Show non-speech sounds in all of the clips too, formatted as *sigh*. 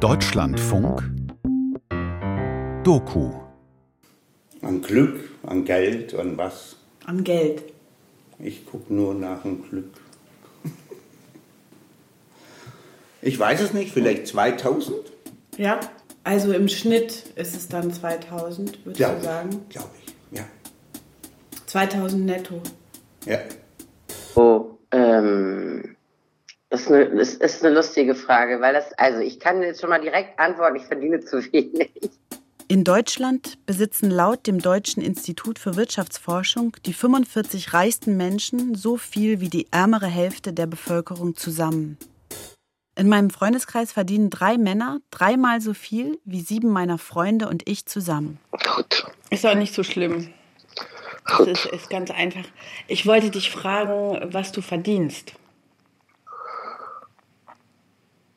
Deutschlandfunk Doku An Glück, an Geld, an was? An Geld. Ich gucke nur nach dem Glück. Ich weiß es nicht, vielleicht 2000? Ja, also im Schnitt ist es dann 2000, würdest Glaube du sagen? ich. Glaube ich, ja. 2000 netto. ja. Oh, ähm, das ist, eine, das ist eine lustige Frage, weil das, also ich kann jetzt schon mal direkt antworten, ich verdiene zu wenig. In Deutschland besitzen laut dem Deutschen Institut für Wirtschaftsforschung die 45 reichsten Menschen so viel wie die ärmere Hälfte der Bevölkerung zusammen. In meinem Freundeskreis verdienen drei Männer dreimal so viel wie sieben meiner Freunde und ich zusammen. Gut. Ist doch nicht so schlimm. Das ist, ist ganz einfach. Ich wollte dich fragen, was du verdienst.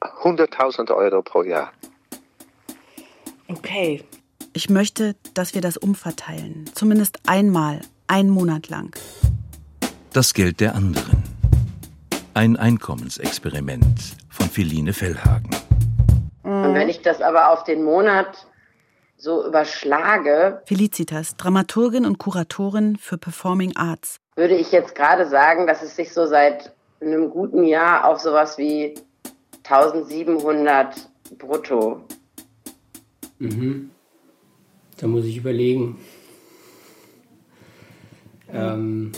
100.000 Euro pro Jahr. Okay. Ich möchte, dass wir das umverteilen. Zumindest einmal, einen Monat lang. Das Geld der anderen. Ein Einkommensexperiment von Feline Fellhagen. Und wenn ich das aber auf den Monat so überschlage, Felicitas, Dramaturgin und Kuratorin für Performing Arts. würde ich jetzt gerade sagen, dass es sich so seit einem guten Jahr auf sowas wie 1700 brutto. Mhm. Da muss ich überlegen. Ähm,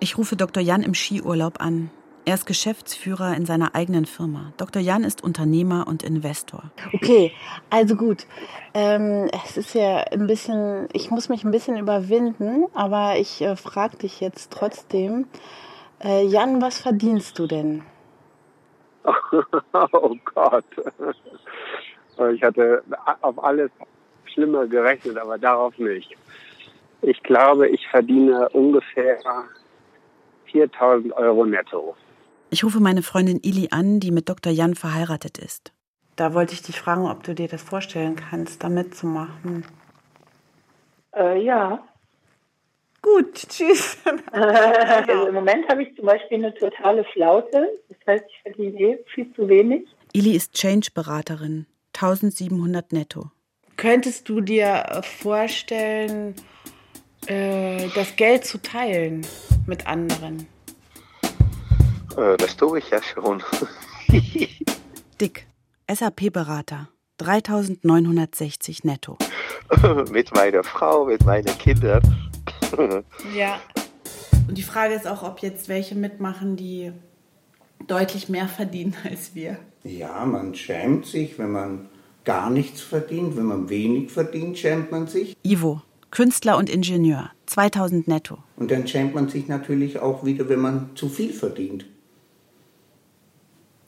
Ich rufe Dr. Jan im Skiurlaub an. Er ist Geschäftsführer in seiner eigenen Firma. Dr. Jan ist Unternehmer und Investor. Okay, also gut. Ähm, es ist ja ein bisschen, ich muss mich ein bisschen überwinden, aber ich äh, frage dich jetzt trotzdem. Äh, Jan, was verdienst du denn? *laughs* oh Gott. Ich hatte auf alles Schlimmer gerechnet, aber darauf nicht. Ich glaube, ich verdiene ungefähr 4000 Euro netto. Ich rufe meine Freundin Ili an, die mit Dr. Jan verheiratet ist. Da wollte ich dich fragen, ob du dir das vorstellen kannst, da mitzumachen. Äh, ja. Gut, *laughs* tschüss. Also Im Moment habe ich zum Beispiel eine totale Flaute. Das heißt, ich verdiene eh viel zu wenig. Ili ist Change-Beraterin. 1700 netto. Könntest du dir vorstellen, äh, das Geld zu teilen mit anderen? Äh, Das tue ich ja schon. *laughs* Dick, SAP-Berater. 3960 netto. *laughs* mit meiner Frau, mit meinen Kindern. Ja. Und die Frage ist auch, ob jetzt welche mitmachen, die deutlich mehr verdienen als wir. Ja, man schämt sich, wenn man gar nichts verdient. Wenn man wenig verdient, schämt man sich. Ivo, Künstler und Ingenieur. 2000 netto. Und dann schämt man sich natürlich auch wieder, wenn man zu viel verdient.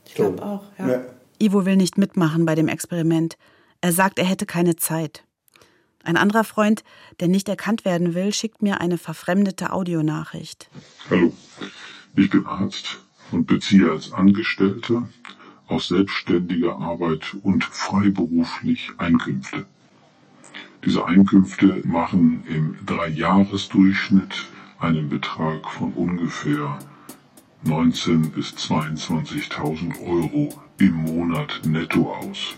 Ich glaube auch, ja. Ja. Ivo will nicht mitmachen bei dem Experiment. Er sagt, er hätte keine Zeit. Ein anderer Freund, der nicht erkannt werden will, schickt mir eine verfremdete Audionachricht. Hallo, ich bin Arzt und beziehe als Angestellter aus selbstständiger Arbeit und freiberuflich Einkünfte. Diese Einkünfte machen im Dreijahresdurchschnitt einen Betrag von ungefähr 19.000 bis 22.000 Euro im Monat netto aus.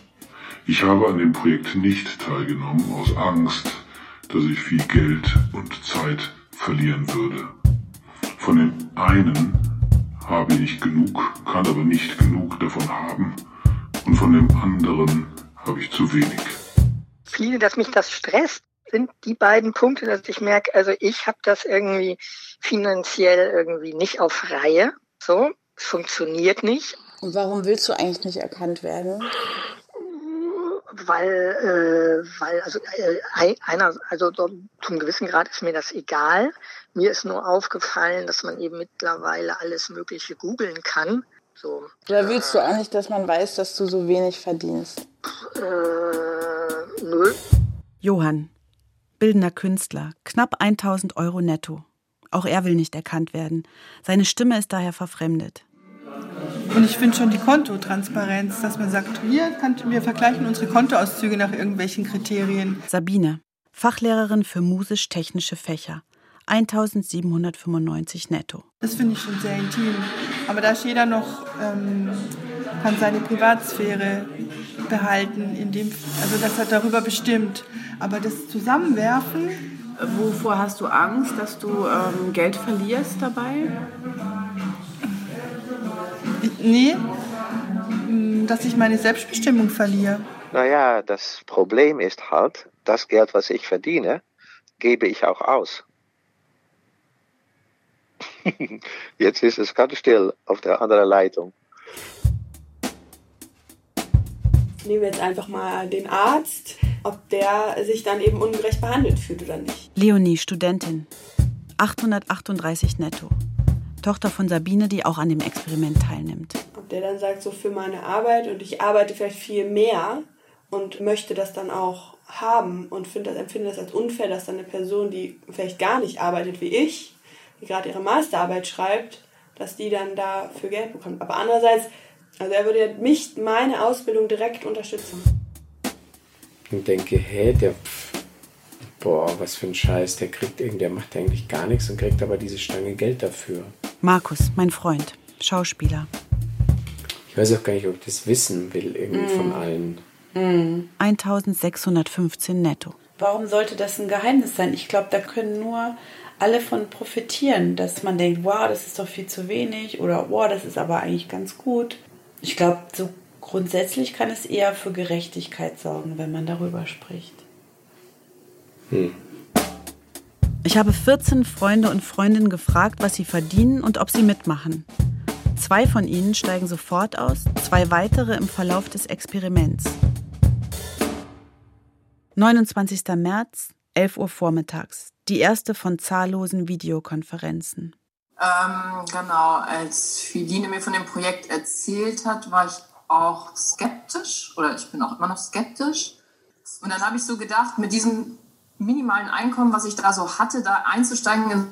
Ich habe an dem Projekt nicht teilgenommen aus Angst, dass ich viel Geld und Zeit verlieren würde. Von dem einen habe ich genug, kann aber nicht genug davon haben und von dem anderen habe ich zu wenig. Viele, dass mich das stresst, sind die beiden Punkte, dass ich merke, also ich habe das irgendwie finanziell irgendwie nicht auf Reihe. So, es funktioniert nicht, Und warum willst du eigentlich nicht erkannt werden? Weil, äh, weil also äh, ei- einer, also so zum gewissen Grad ist mir das egal. Mir ist nur aufgefallen, dass man eben mittlerweile alles Mögliche googeln kann. So, Oder willst du auch nicht, dass man weiß, dass du so wenig verdienst? äh, nö. Johann, bildender Künstler, knapp 1000 Euro netto. Auch er will nicht erkannt werden. Seine Stimme ist daher verfremdet. Und ich finde schon die Kontotransparenz, dass man sagt, hier, kann, wir vergleichen unsere Kontoauszüge nach irgendwelchen Kriterien. Sabine, Fachlehrerin für musisch-technische Fächer. 1795 netto. Das finde ich schon sehr intim. Aber da ist jeder noch ähm, kann seine Privatsphäre behalten, indem, also das hat darüber bestimmt. Aber das Zusammenwerfen. Wovor hast du Angst, dass du ähm, Geld verlierst dabei? Nee, dass ich meine Selbstbestimmung verliere. Naja, das Problem ist halt, das Geld, was ich verdiene, gebe ich auch aus. *laughs* Jetzt ist es ganz still auf der anderen Leitung. Nehmen wir jetzt einfach mal den Arzt, ob der sich dann eben ungerecht behandelt fühlt oder nicht. Leonie, Studentin. 838 netto. Tochter von Sabine, die auch an dem Experiment teilnimmt. Ob der dann sagt, so für meine Arbeit und ich arbeite vielleicht viel mehr und möchte das dann auch haben und find das, empfinde das als unfair, dass dann eine Person, die vielleicht gar nicht arbeitet wie ich, die gerade ihre Masterarbeit schreibt, dass die dann dafür Geld bekommt. Aber andererseits, also er würde mich, meine Ausbildung direkt unterstützen. Und denke, hä, der, boah, was für ein Scheiß, der kriegt irgendwie, der macht eigentlich gar nichts und kriegt aber diese Stange Geld dafür. Markus, mein Freund, Schauspieler. Ich weiß auch gar nicht, ob ich das wissen will, irgendwie mm. von allen. Mm. 1615 netto. Warum sollte das ein Geheimnis sein? Ich glaube, da können nur alle von profitieren, dass man denkt, wow, das ist doch viel zu wenig oder wow, das ist aber eigentlich ganz gut. Ich glaube, so grundsätzlich kann es eher für Gerechtigkeit sorgen, wenn man darüber spricht. Hm. Ich habe 14 Freunde und Freundinnen gefragt, was sie verdienen und ob sie mitmachen. Zwei von ihnen steigen sofort aus, zwei weitere im Verlauf des Experiments. 29. März, 11 Uhr vormittags. Die erste von zahllosen Videokonferenzen. Ähm, genau, als Fidine mir von dem Projekt erzählt hat, war ich auch skeptisch oder ich bin auch immer noch skeptisch. Und dann habe ich so gedacht, mit diesem minimalen Einkommen, was ich da so hatte, da einzusteigen,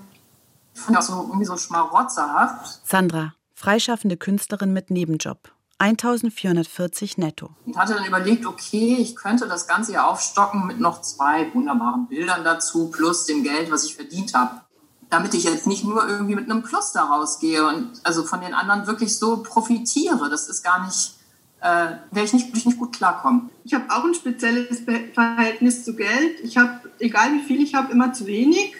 fand ich auch so irgendwie so schmarotzerhaft. Sandra, freischaffende Künstlerin mit Nebenjob. 1440 netto. Ich hatte dann überlegt, okay, ich könnte das Ganze ja aufstocken mit noch zwei wunderbaren Bildern dazu, plus dem Geld, was ich verdient habe. Damit ich jetzt nicht nur irgendwie mit einem Plus da rausgehe und also von den anderen wirklich so profitiere. Das ist gar nicht, äh, werde ich nicht, ich nicht gut klarkommen. Ich habe auch ein spezielles Verhältnis zu Geld. Ich habe, egal wie viel ich habe, immer zu wenig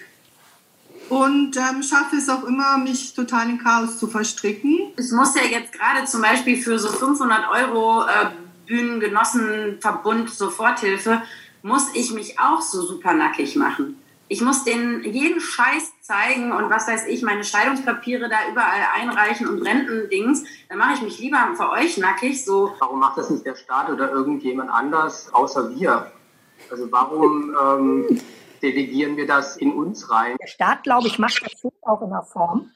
und ähm, schaffe es auch immer, mich total in Chaos zu verstricken. Ich muss ja jetzt gerade zum Beispiel für so 500 Euro äh, Bühnengenossenverbund Soforthilfe, muss ich mich auch so super nackig machen. Ich muss denen jeden Scheiß zeigen und was weiß ich, meine Scheidungspapiere da überall einreichen und Rentendings. Dann mache ich mich lieber für euch nackig. So. Warum macht das nicht der Staat oder irgendjemand anders, außer wir? Also warum... Ähm delegieren wir das in uns rein. Der Staat, glaube ich, macht das schon auch in der Form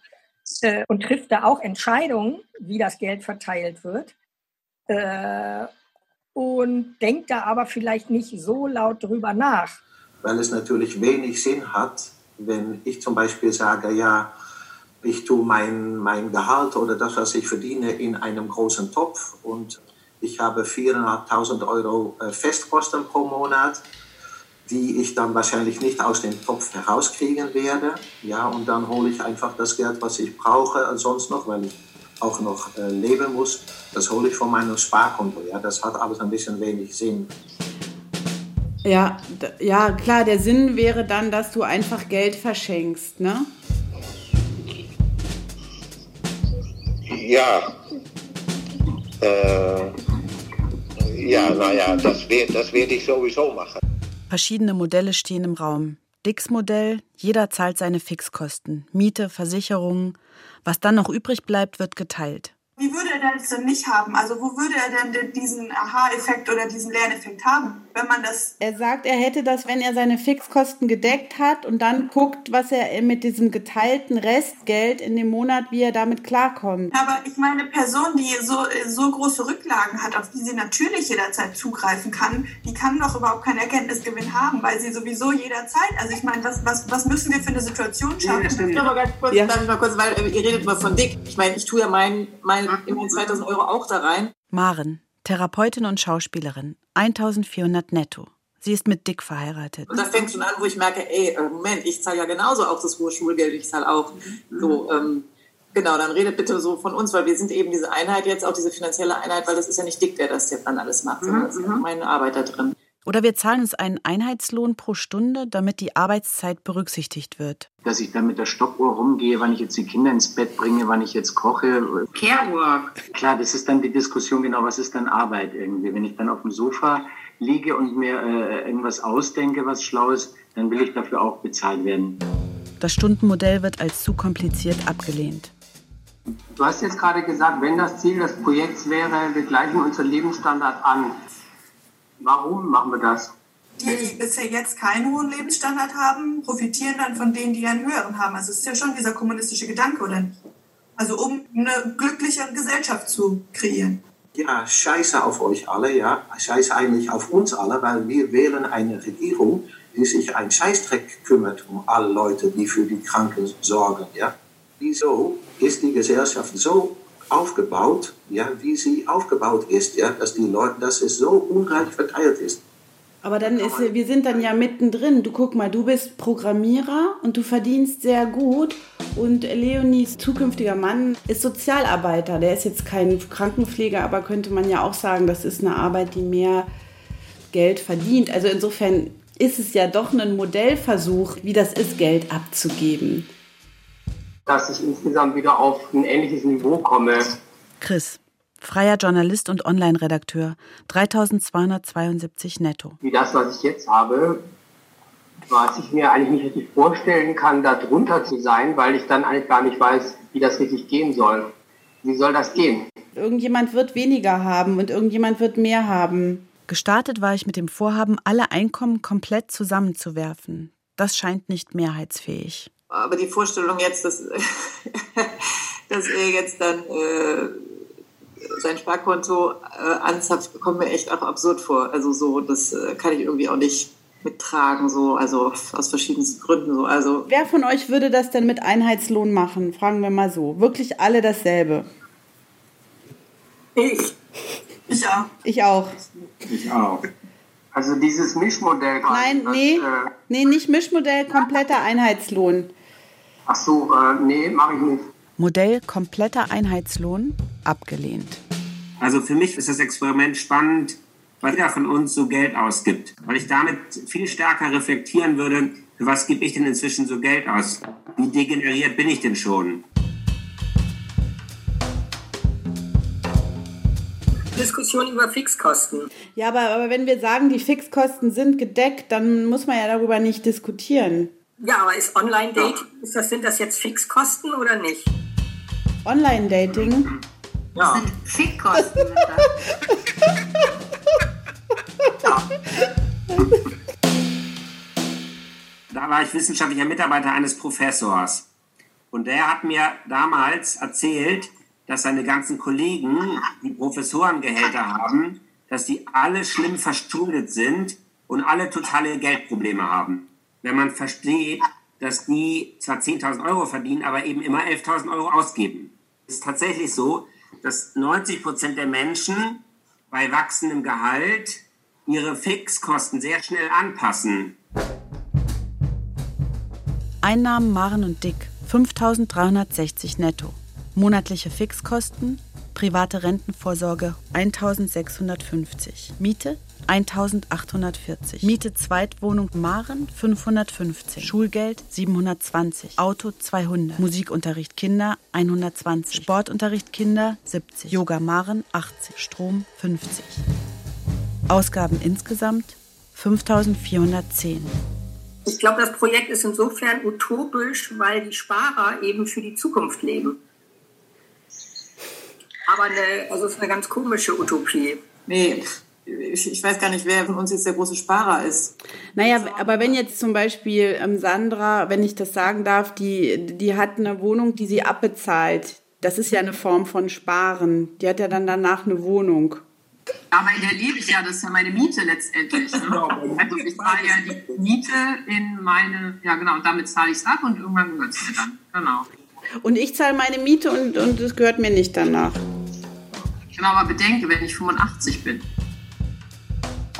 äh, und trifft da auch Entscheidungen, wie das Geld verteilt wird. Äh, und denkt da aber vielleicht nicht so laut drüber nach. Weil es natürlich wenig Sinn hat, wenn ich zum Beispiel sage, ja, ich tue mein, mein Gehalt oder das, was ich verdiene, in einem großen Topf und ich habe 4.500 Euro äh, Festkosten pro Monat die ich dann wahrscheinlich nicht aus dem Topf herauskriegen werde. Ja, und dann hole ich einfach das Geld, was ich brauche, sonst noch, weil ich auch noch äh, leben muss. Das hole ich von meinem Sparkonto. Ja, das hat alles ein bisschen wenig Sinn. Ja, ja, klar, der Sinn wäre dann, dass du einfach Geld verschenkst, ne? Ja. Äh, ja, naja, das, das werde ich sowieso machen. Verschiedene Modelle stehen im Raum. Dicks Modell, jeder zahlt seine Fixkosten, Miete, Versicherungen. Was dann noch übrig bleibt, wird geteilt. Wie würde er das denn nicht haben? Also wo würde er denn diesen Aha-Effekt oder diesen Lerneffekt haben, wenn man das... Er sagt, er hätte das, wenn er seine Fixkosten gedeckt hat und dann guckt, was er mit diesem geteilten Restgeld in dem Monat, wie er damit klarkommt. Aber ich meine, eine Person, die so, so große Rücklagen hat, auf die sie natürlich jederzeit zugreifen kann, die kann doch überhaupt keinen Erkenntnisgewinn haben, weil sie sowieso jederzeit... Also ich meine, was, was, was müssen wir für eine Situation schaffen? Ja, aber ganz kurz, ja. darf ich mal kurz, weil äh, ihr redet immer von dick. Ich meine, ich tue ja meinen... Mein immerhin 2000 Euro auch da rein. Maren, Therapeutin und Schauspielerin, 1400 netto. Sie ist mit Dick verheiratet. Und das fängt schon an, wo ich merke, ey, äh, Moment, ich zahle ja genauso auch das hohe Schulgeld, ich zahle auch mhm. so, ähm, Genau, dann redet bitte so von uns, weil wir sind eben diese Einheit jetzt, auch diese finanzielle Einheit, weil das ist ja nicht Dick, der das jetzt dann alles macht, sondern das ist ja meine Arbeit da drin. Oder wir zahlen uns einen Einheitslohn pro Stunde, damit die Arbeitszeit berücksichtigt wird. Dass ich dann mit der Stoppuhr rumgehe, wann ich jetzt die Kinder ins Bett bringe, wann ich jetzt koche. Carework. Klar, das ist dann die Diskussion, genau, was ist dann Arbeit irgendwie. Wenn ich dann auf dem Sofa liege und mir äh, irgendwas ausdenke, was Schlaues, dann will ich dafür auch bezahlt werden. Das Stundenmodell wird als zu kompliziert abgelehnt. Du hast jetzt gerade gesagt, wenn das Ziel des Projekts wäre, wir gleichen unseren Lebensstandard an. Warum machen wir das? Die, die bisher jetzt keinen hohen Lebensstandard haben, profitieren dann von denen, die einen höheren haben. Also es ist ja schon dieser kommunistische Gedanke, oder nicht? Also um eine glückliche Gesellschaft zu kreieren. Ja, scheiße auf euch alle, ja. Scheiße eigentlich auf uns alle, weil wir wählen eine Regierung, die sich einen Scheißdreck kümmert um alle Leute, die für die Kranken sorgen, ja. Wieso ist die Gesellschaft so aufgebaut, ja, wie sie aufgebaut ist, ja, dass die Leute, dass es so ungleich verteilt ist. Aber dann ist, wir sind dann ja mittendrin. Du guck mal, du bist Programmierer und du verdienst sehr gut. Und Leonies zukünftiger Mann ist Sozialarbeiter. Der ist jetzt kein Krankenpfleger, aber könnte man ja auch sagen, das ist eine Arbeit, die mehr Geld verdient. Also insofern ist es ja doch ein Modellversuch, wie das ist, Geld abzugeben. Dass ich insgesamt wieder auf ein ähnliches Niveau komme. Chris, freier Journalist und Online-Redakteur, 3272 netto. Wie das, was ich jetzt habe, was ich mir eigentlich nicht richtig vorstellen kann, da drunter zu sein, weil ich dann eigentlich gar nicht weiß, wie das richtig gehen soll. Wie soll das gehen? Irgendjemand wird weniger haben und irgendjemand wird mehr haben. Gestartet war ich mit dem Vorhaben, alle Einkommen komplett zusammenzuwerfen. Das scheint nicht mehrheitsfähig. Aber die Vorstellung jetzt, dass, *laughs* dass er jetzt dann äh, sein Sparkonto äh, anzapft, kommt mir echt auch absurd vor. Also so, das äh, kann ich irgendwie auch nicht mittragen, so, also aus verschiedensten Gründen so. Also Wer von euch würde das denn mit Einheitslohn machen? Fragen wir mal so. Wirklich alle dasselbe? Ich. Ich auch. Ich auch. Ich auch. Also dieses Mischmodell. Nein, das, nee, Äh, nee, nicht Mischmodell, kompletter Einheitslohn. Ach so, äh, nee, mache ich nicht. Modell kompletter Einheitslohn abgelehnt. Also für mich ist das Experiment spannend, weil jeder von uns so Geld ausgibt. Weil ich damit viel stärker reflektieren würde, für was gebe ich denn inzwischen so Geld aus? Wie degeneriert bin ich denn schon? Diskussion über Fixkosten. Ja, aber, aber wenn wir sagen, die Fixkosten sind gedeckt, dann muss man ja darüber nicht diskutieren. Ja, aber ist Online-Dating, das, sind das jetzt Fixkosten oder nicht? Online-Dating? Ja. Fickkosten sind *laughs* Da war ich wissenschaftlicher Mitarbeiter eines Professors. Und der hat mir damals erzählt, dass seine ganzen Kollegen, die Professorengehälter haben, dass die alle schlimm verschuldet sind und alle totale Geldprobleme haben. Wenn man versteht, dass die zwar 10.000 Euro verdienen, aber eben immer 11.000 Euro ausgeben. Es ist tatsächlich so, dass 90 Prozent der Menschen bei wachsendem Gehalt ihre Fixkosten sehr schnell anpassen. Einnahmen Maren und Dick 5360 netto. Monatliche Fixkosten, private Rentenvorsorge 1650. Miete 1840. Miete Zweitwohnung Maren 550. Schulgeld 720. Auto 200. Musikunterricht Kinder 120. Sportunterricht Kinder 70. Yoga Maren 80. Strom 50. Ausgaben insgesamt 5410. Ich glaube, das Projekt ist insofern utopisch, weil die Sparer eben für die Zukunft leben. Aber eine, also es ist eine ganz komische Utopie. nee, ich, ich weiß gar nicht, wer von uns jetzt der große Sparer ist. Naja, aber wenn jetzt zum Beispiel ähm, Sandra, wenn ich das sagen darf, die, die hat eine Wohnung, die sie abbezahlt. Das ist ja eine Form von Sparen. Die hat ja dann danach eine Wohnung. Aber in der lebe ich ja, das ist ja meine Miete letztendlich. Ne? Also ich zahle ja die Miete in meine, ja genau, und damit zahle ich es ab und irgendwann gehört es mir dann. Genau. Und ich zahle meine Miete und, und es gehört mir nicht danach. Genau, aber bedenke, wenn ich 85 bin.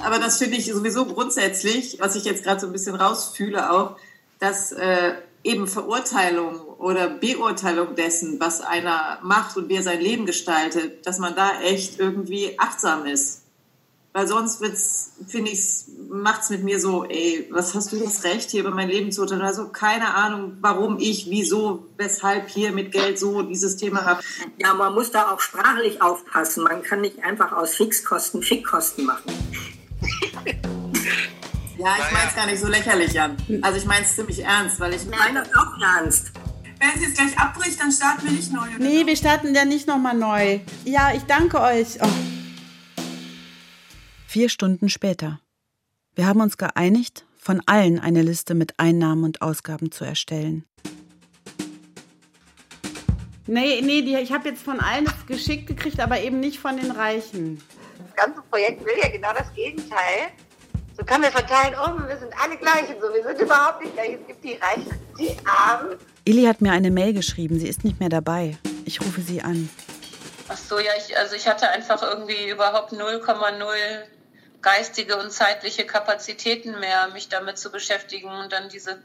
Aber das finde ich sowieso grundsätzlich, was ich jetzt gerade so ein bisschen rausfühle auch, dass äh, eben Verurteilung oder Beurteilung dessen, was einer macht und wie er sein Leben gestaltet, dass man da echt irgendwie achtsam ist. Weil sonst wird's, finde ich, macht's mit mir so, ey, was hast du das Recht, hier über mein Leben zu urteilen? Also keine Ahnung, warum ich, wieso, weshalb hier mit Geld so dieses Thema habe. Ja, man muss da auch sprachlich aufpassen. Man kann nicht einfach aus Fixkosten Fickkosten machen. *laughs* Ja, ich meine es gar nicht so lächerlich an. Also ich meine es ziemlich ernst, weil ich meine das auch ernst. Wenn es jetzt gleich abbricht, dann starten wir nicht neu. Oder? Nee, wir starten ja nicht nochmal neu. Ja, ich danke euch. Oh. Vier Stunden später. Wir haben uns geeinigt, von allen eine Liste mit Einnahmen und Ausgaben zu erstellen. Nee, nee, die, ich habe jetzt von allen das geschickt gekriegt, aber eben nicht von den Reichen. Das ganze Projekt will ja genau das Gegenteil. So können wir verteilen, oh, wir sind alle gleich und so. Wir sind überhaupt nicht gleich. Es gibt die Reichen, die Armen. Illy hat mir eine Mail geschrieben, sie ist nicht mehr dabei. Ich rufe sie an. Ach so, ja, ich, also ich hatte einfach irgendwie überhaupt 0,0 geistige und zeitliche Kapazitäten mehr, mich damit zu beschäftigen und dann diese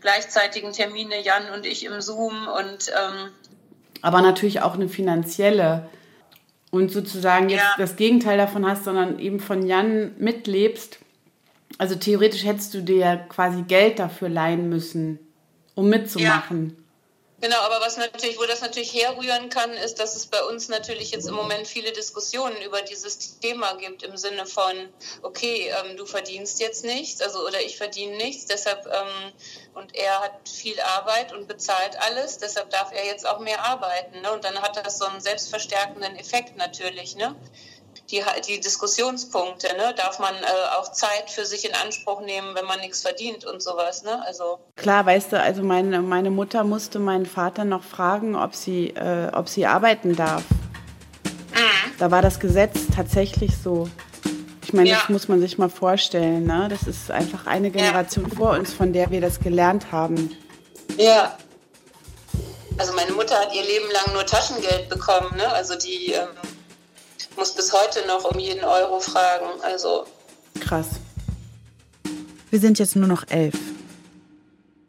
gleichzeitigen Termine, Jan und ich im Zoom und ähm, aber natürlich auch eine finanzielle und sozusagen jetzt ja. das Gegenteil davon hast, sondern eben von Jan mitlebst. Also theoretisch hättest du dir quasi Geld dafür leihen müssen, um mitzumachen. Ja. Genau, aber was natürlich, wo das natürlich herrühren kann, ist, dass es bei uns natürlich jetzt im Moment viele Diskussionen über dieses Thema gibt im Sinne von, okay, ähm, du verdienst jetzt nichts, also oder ich verdiene nichts, deshalb ähm, und er hat viel Arbeit und bezahlt alles, deshalb darf er jetzt auch mehr arbeiten, ne? Und dann hat das so einen selbstverstärkenden Effekt natürlich, ne? Die, die Diskussionspunkte. Ne? Darf man äh, auch Zeit für sich in Anspruch nehmen, wenn man nichts verdient und sowas? Ne? Also Klar, weißt du, also meine, meine Mutter musste meinen Vater noch fragen, ob sie, äh, ob sie arbeiten darf. Mhm. Da war das Gesetz tatsächlich so. Ich meine, ja. das muss man sich mal vorstellen. Ne? Das ist einfach eine Generation ja. vor uns, von der wir das gelernt haben. Ja. Also meine Mutter hat ihr Leben lang nur Taschengeld bekommen. Ne? Also die ähm, muss bis heute noch um jeden Euro fragen. Also. Krass. Wir sind jetzt nur noch elf.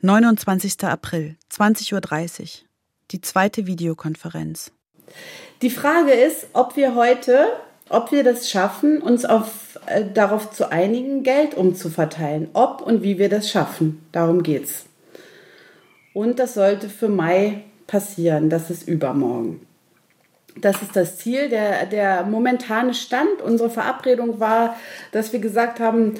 29. April, 20.30 Uhr. Die zweite Videokonferenz. Die Frage ist, ob wir heute, ob wir das schaffen, uns auf, äh, darauf zu einigen, Geld umzuverteilen. Ob und wie wir das schaffen. Darum geht's. Und das sollte für Mai passieren. Das ist übermorgen. Das ist das Ziel. Der, der momentane Stand, unsere Verabredung war, dass wir gesagt haben,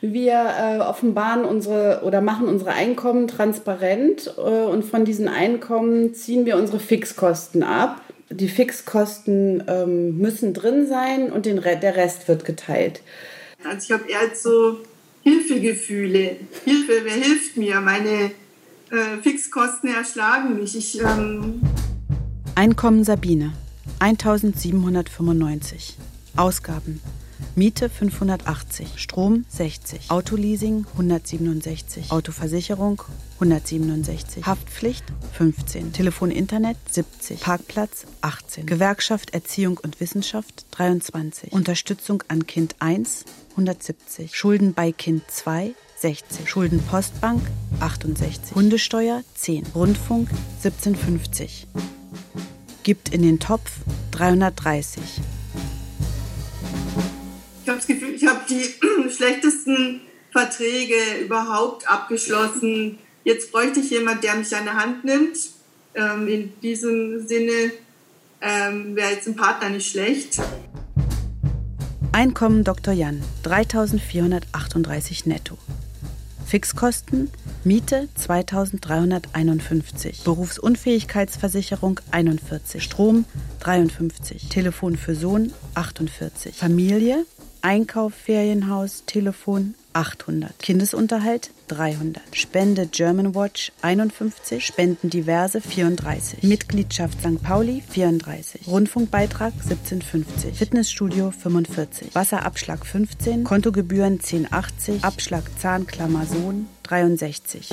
wir äh, offenbaren unsere oder machen unsere Einkommen transparent äh, und von diesen Einkommen ziehen wir unsere Fixkosten ab. Die Fixkosten ähm, müssen drin sein und den Re der Rest wird geteilt. Also ich habe eher so Hilfegefühle. Hilfe, wer hilft mir? Meine äh, Fixkosten erschlagen mich. Ich ähm, Einkommen Sabine 1795. Ausgaben. Miete 580, Strom 60, Autoleasing 167, Autoversicherung 167, Haftpflicht 15, Telefon Internet 70, Parkplatz 18, Gewerkschaft Erziehung und Wissenschaft 23, Unterstützung an Kind 1 170, Schulden bei Kind 2 60, Schulden Postbank 68, Hundesteuer 10, Rundfunk 1750 gibt in den Topf 330. Ich habe das Gefühl, ich habe die *clears throat* schlechtesten Verträge überhaupt abgeschlossen. Jetzt bräuchte ich jemand, der mich an der Hand nimmt. Ähm, in diesem Sinne ähm, wäre jetzt ein Partner nicht schlecht. Einkommen Dr. Jan 3438 netto. Fixkosten Miete 2351, Berufsunfähigkeitsversicherung 41, Strom 53, Telefon für Sohn 48, Familie, Einkauf, Ferienhaus, Telefon 800, Kindesunterhalt 300, Spende German Watch 51, Spenden diverse 34, Mitgliedschaft St. Pauli 34, Rundfunkbeitrag 1750, Fitnessstudio 45, Wasserabschlag 15, Kontogebühren 1080, Abschlag Zahnklammer Sohn 63.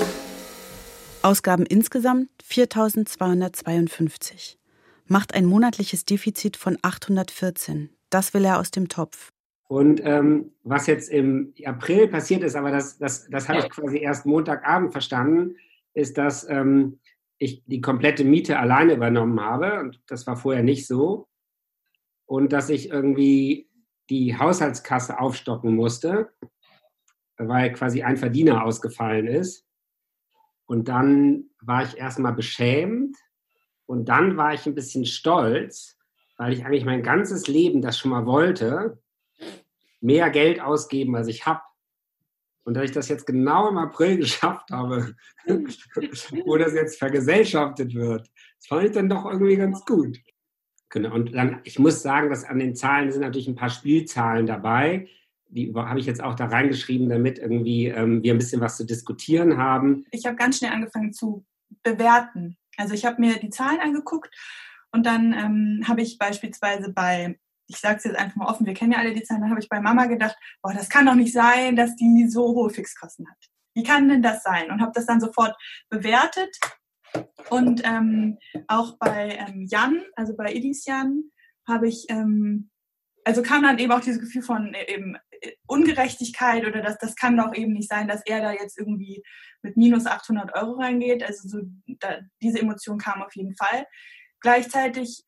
Ausgaben insgesamt 4252. Macht ein monatliches Defizit von 814. Das will er aus dem Topf. Und ähm, was jetzt im April passiert ist, aber das, das, das habe ich quasi erst Montagabend verstanden, ist, dass ähm, ich die komplette Miete alleine übernommen habe. Und das war vorher nicht so. Und dass ich irgendwie die Haushaltskasse aufstocken musste, weil quasi ein Verdiener ausgefallen ist. Und dann war ich erstmal beschämt und dann war ich ein bisschen stolz, weil ich eigentlich mein ganzes Leben das schon mal wollte, mehr Geld ausgeben, als ich habe. Und dass ich das jetzt genau im April *laughs* geschafft habe, *laughs* wo das jetzt vergesellschaftet wird, das fand ich dann doch irgendwie ganz gut. Genau. Und dann, ich muss sagen, dass an den Zahlen sind natürlich ein paar Spielzahlen dabei. Die habe ich jetzt auch da reingeschrieben, damit irgendwie ähm, wir ein bisschen was zu diskutieren haben. Ich habe ganz schnell angefangen zu bewerten. Also ich habe mir die Zahlen angeguckt und dann ähm, habe ich beispielsweise bei, ich sage es jetzt einfach mal offen, wir kennen ja alle die Zahlen, dann habe ich bei Mama gedacht, boah, das kann doch nicht sein, dass die so hohe Fixkosten hat. Wie kann denn das sein? Und habe das dann sofort bewertet. Und ähm, auch bei ähm, Jan, also bei Edis Jan, habe ich, ähm, also kam dann eben auch dieses Gefühl von äh, eben äh, Ungerechtigkeit oder das, das kann doch eben nicht sein, dass er da jetzt irgendwie mit minus 800 Euro reingeht. Also so, da, diese Emotion kam auf jeden Fall. Gleichzeitig,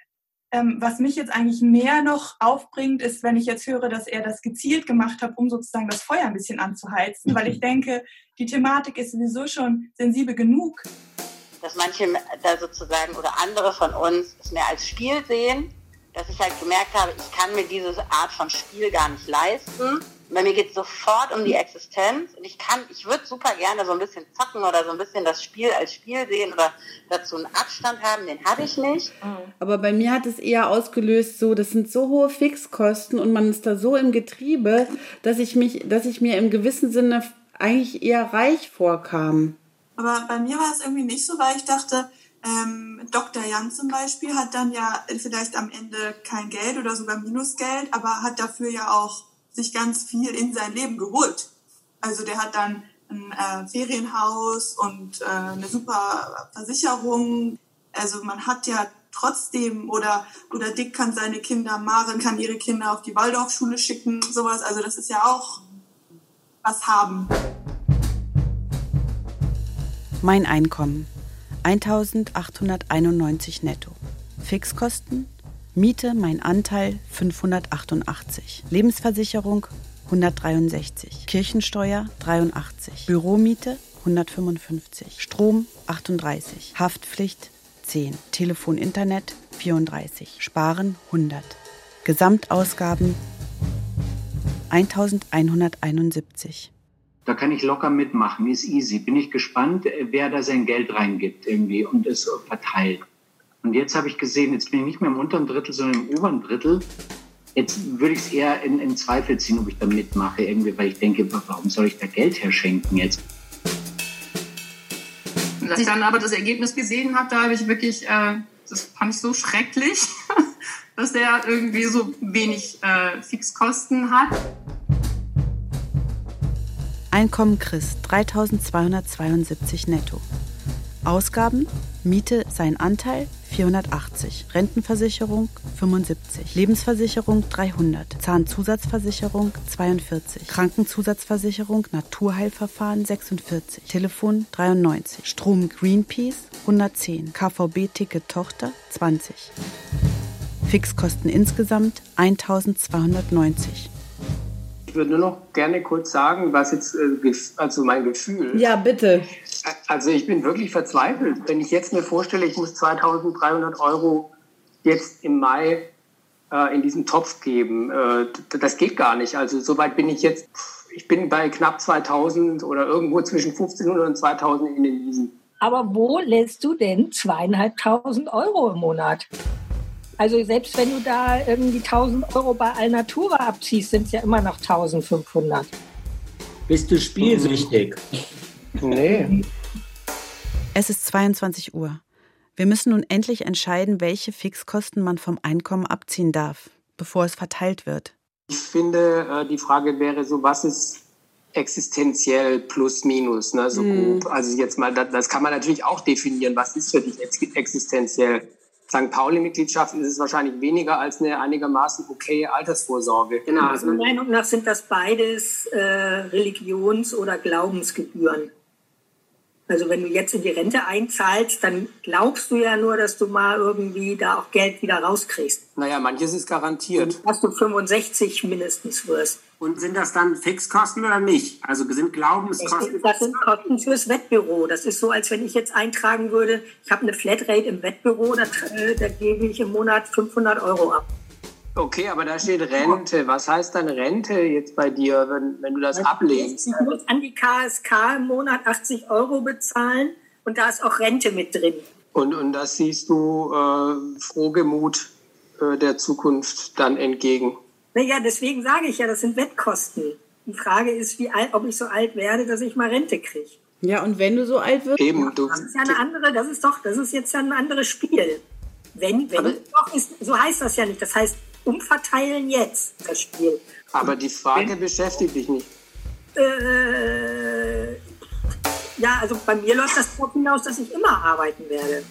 ähm, was mich jetzt eigentlich mehr noch aufbringt, ist, wenn ich jetzt höre, dass er das gezielt gemacht hat, um sozusagen das Feuer ein bisschen anzuheizen, weil ich denke, die Thematik ist sowieso schon sensibel genug. Dass manche da sozusagen oder andere von uns es mehr als Spiel sehen, dass ich halt gemerkt habe, ich kann mir diese Art von Spiel gar nicht leisten bei mir geht es sofort um die Existenz und ich kann, ich würde super gerne so ein bisschen zocken oder so ein bisschen das Spiel als Spiel sehen oder dazu einen Abstand haben, den habe ich nicht. Aber bei mir hat es eher ausgelöst, so, das sind so hohe Fixkosten und man ist da so im Getriebe, dass ich mich, dass ich mir im gewissen Sinne eigentlich eher reich vorkam. Aber bei mir war es irgendwie nicht so, weil ich dachte, ähm, Dr. Jan zum Beispiel hat dann ja vielleicht am Ende kein Geld oder sogar Minusgeld, aber hat dafür ja auch sich ganz viel in sein Leben geholt. Also der hat dann ein äh, Ferienhaus und äh, eine super Versicherung. Also man hat ja trotzdem oder oder Dick kann seine Kinder, Maren kann ihre Kinder auf die Waldorfschule schicken, sowas. Also das ist ja auch was haben. Mein Einkommen 1891 netto. Fixkosten Miete mein Anteil 588, Lebensversicherung 163, Kirchensteuer 83, Büromiete 155, Strom 38, Haftpflicht 10, Telefon Internet 34, Sparen 100, Gesamtausgaben 1171. Da kann ich locker mitmachen, ist easy. Bin ich gespannt, wer da sein Geld reingibt irgendwie und es verteilt. Und jetzt habe ich gesehen, jetzt bin ich nicht mehr im unteren Drittel, sondern im oberen Drittel. Jetzt würde ich es eher in, in, Zweifel ziehen, ob ich da mitmache, irgendwie, weil ich denke, warum soll ich da Geld herschenken jetzt? Als ich dann aber das Ergebnis gesehen habe, da habe ich wirklich, äh, das fand ich so schrecklich, *laughs* dass der irgendwie so wenig äh, Fixkosten hat. Einkommen Chris 3272 netto. Ausgaben Miete sein Anteil 480, Rentenversicherung 75, Lebensversicherung 300, Zahnzusatzversicherung 42, Krankenzusatzversicherung Naturheilverfahren 46, Telefon 93, Strom Greenpeace 110, KVB-Ticket Tochter 20. Fixkosten insgesamt 1290. Ich würde nur noch gerne kurz sagen, was jetzt äh, also mein Gefühl. Ja, bitte. Also ich bin wirklich verzweifelt. Wenn ich jetzt mir vorstelle, ich muss 2300 Euro jetzt im Mai äh, in diesen Topf geben, äh, das geht gar nicht. Also soweit bin ich jetzt, ich bin bei knapp 2000 oder irgendwo zwischen 1500 und 2000 in den Wiesen. Aber wo lässt du denn zweieinhalbtausend Euro im Monat? Also selbst wenn du da irgendwie 1000 Euro bei Alnatura abziehst, sind es ja immer noch 1500. Bist du spielsüchtig? Nee. Es ist 22 Uhr. Wir müssen nun endlich entscheiden, welche Fixkosten man vom Einkommen abziehen darf, bevor es verteilt wird. Ich finde, äh, die Frage wäre so, was ist existenziell plus minus, ne, so Hm. grob. Also jetzt mal, das, das kann man natürlich auch definieren. Was ist für dich ex- existenziell? St. Pauli-Mitgliedschaft ist es wahrscheinlich weniger als eine einigermaßen okay Altersvorsorge. Genau, also meiner Meinung nach sind das beides äh, Religions- oder Glaubensgebühren. Also wenn du jetzt in die Rente einzahlst, dann glaubst du ja nur, dass du mal irgendwie da auch Geld wieder rauskriegst. Naja, manches ist garantiert. Dass du 65 mindestens wirst. Und sind das dann Fixkosten oder nicht? Also sind Glaubenskosten? Das sind Kosten fürs Wettbüro. Das ist so, als wenn ich jetzt eintragen würde, ich habe eine Flatrate im Wettbüro, da, äh, da gebe ich im Monat 500 Euro ab. Okay, aber da steht Rente. Was heißt dann Rente jetzt bei dir, wenn, wenn du das ablehnst? Ich muss an die KSK im Monat 80 Euro bezahlen und da ist auch Rente mit drin. Und, und das siehst du äh, frohgemut äh, der Zukunft dann entgegen? Naja, deswegen sage ich ja, das sind Wettkosten. Die Frage ist, wie alt, ob ich so alt werde, dass ich mal Rente kriege. Ja, und wenn du so alt wirst? Eben, du. Das ist ja eine andere, das ist doch, das ist jetzt ja ein anderes Spiel. Wenn, wenn, doch, ist, so heißt das ja nicht. Das heißt, umverteilen jetzt das Spiel. Aber die Frage beschäftigt dich nicht. Äh, ja, also bei mir läuft das darauf hinaus, dass ich immer arbeiten werde.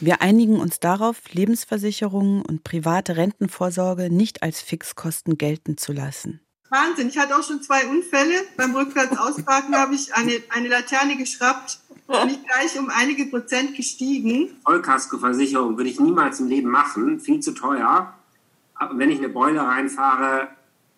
Wir einigen uns darauf, Lebensversicherungen und private Rentenvorsorge nicht als Fixkosten gelten zu lassen. Wahnsinn, ich hatte auch schon zwei Unfälle. Beim Rückwärtsausparken *laughs* habe ich eine, eine Laterne geschraubt und ich gleich um einige Prozent gestiegen. Vollkaskoversicherung würde ich niemals im Leben machen, viel zu teuer. Aber wenn ich eine Beule reinfahre,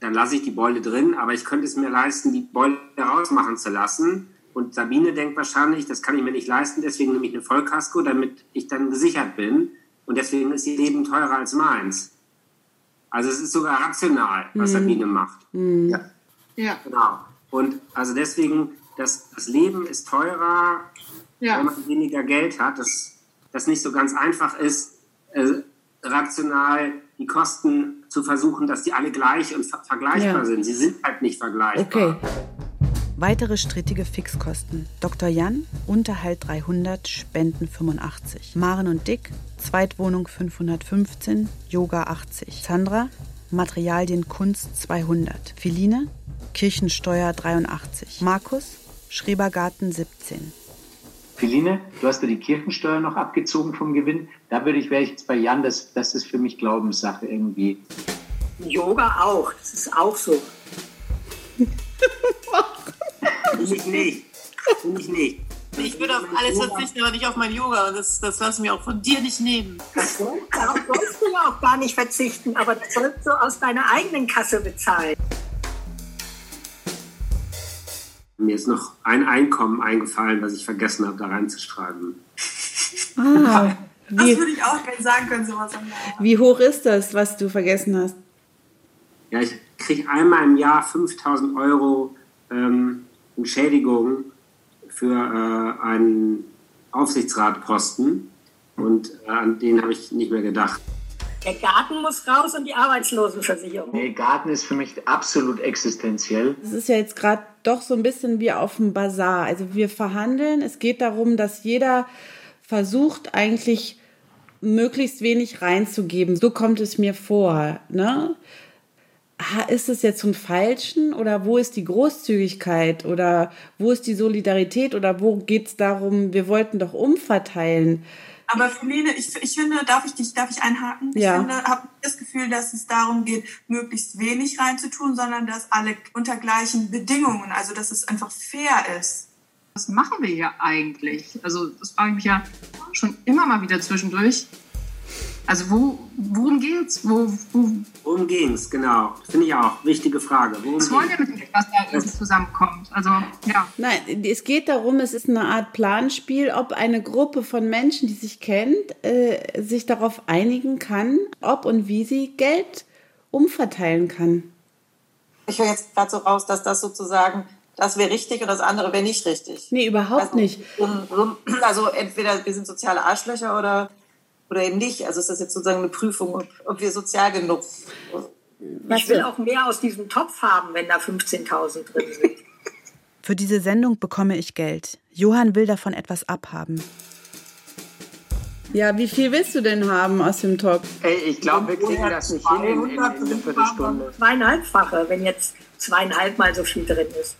dann lasse ich die Beule drin, aber ich könnte es mir leisten, die Beule rausmachen zu lassen. Und Sabine denkt wahrscheinlich, das kann ich mir nicht leisten, deswegen nehme ich eine Vollkasko, damit ich dann gesichert bin. Und deswegen ist ihr Leben teurer als meins. Also es ist sogar rational, was Mhm. Sabine macht. Mhm. Ja. Ja. Genau. Und also deswegen, das, das Leben ist teurer, Ja. wenn man weniger Geld hat, dass das nicht so ganz einfach ist, äh, rational die Kosten zu versuchen, dass die alle gleich und ver vergleichbar Ja. sind. Sie sind halt nicht vergleichbar. Okay. Weitere strittige Fixkosten. Dr. Jan, Unterhalt 300, Spenden 85. Maren und Dick, Zweitwohnung 515, Yoga 80. Sandra, Materialien Kunst 200. Philine, Kirchensteuer 83. Markus, Schrebergarten 17. Philine, du hast ja die Kirchensteuer noch abgezogen vom Gewinn. Da würde ich, wäre ich jetzt bei Jan, das, das ist für mich Glaubenssache irgendwie. Yoga auch, das ist auch so. Ich nicht. Ich nicht. Ich würde auf alles verzichten, aber nicht auf mein Yoga. Und das, das lassen wir auch von dir nicht nehmen. Darauf sollst du ja auch gar nicht verzichten, aber das sollst du aus deiner eigenen Kasse bezahlen. Mir ist noch ein Einkommen eingefallen, was ich vergessen habe, da reinzuschreiben. Ah, Das wie, würde ich auch gerne sagen können, sowas. wie hoch ist das, was du vergessen hast? Ja, ich kriege einmal im Jahr 5000 Euro ähm, Entschädigung für äh, einen Aufsichtsratposten und äh, an den habe ich nicht mehr gedacht. Der Garten muss raus und die Arbeitslosenversicherung. Nee, Garten ist für mich absolut existenziell. Es ist ja jetzt gerade doch so ein bisschen wie auf dem Bazar. Also wir verhandeln. Es geht darum, dass jeder versucht eigentlich möglichst wenig reinzugeben. So kommt es mir vor. Ne? Ist es jetzt zum Falschen oder wo ist die Großzügigkeit oder wo ist die Solidarität oder wo geht es darum, wir wollten doch umverteilen? Aber Feline, ich, ich finde, darf ich dich, darf ich einhaken? Ja. Ich finde, habe das Gefühl, dass es darum geht, möglichst wenig reinzutun, sondern dass alle unter gleichen Bedingungen, also dass es einfach fair ist. Was machen wir hier eigentlich? Also das frage ich mich ja schon immer mal wieder zwischendurch. Also wo, worum geht's? Wo, wo, Worum ging's, genau. Finde ich auch. Wichtige Frage. Worum was wollen wir mit dem, was da irgendwie zusammenkommt? Also ja. Nein, es geht darum, es ist eine Art Planspiel, ob eine Gruppe von Menschen, die sich kennt, äh, sich darauf einigen kann, ob und wie sie Geld umverteilen kann. Ich höre jetzt gerade so raus, dass das sozusagen, das wäre richtig und das andere wäre nicht richtig. Nee, überhaupt nicht. Also entweder wir sind soziale Arschlöcher oder, oder eben nicht. Also ist das jetzt sozusagen eine Prüfung, ob, ob wir sozial genug Ich will auch mehr aus diesem Topf haben, wenn da 15.000 drin sind. *laughs* Für diese Sendung bekomme ich Geld. Johann will davon etwas abhaben. Ja, wie viel willst du denn haben aus dem Topf? Ey, ich glaube, wir kriegen das nicht hin in, in, in einer Viertelstunde. Zweieinhalbfache, wenn jetzt zweieinhalb mal so viel drin ist.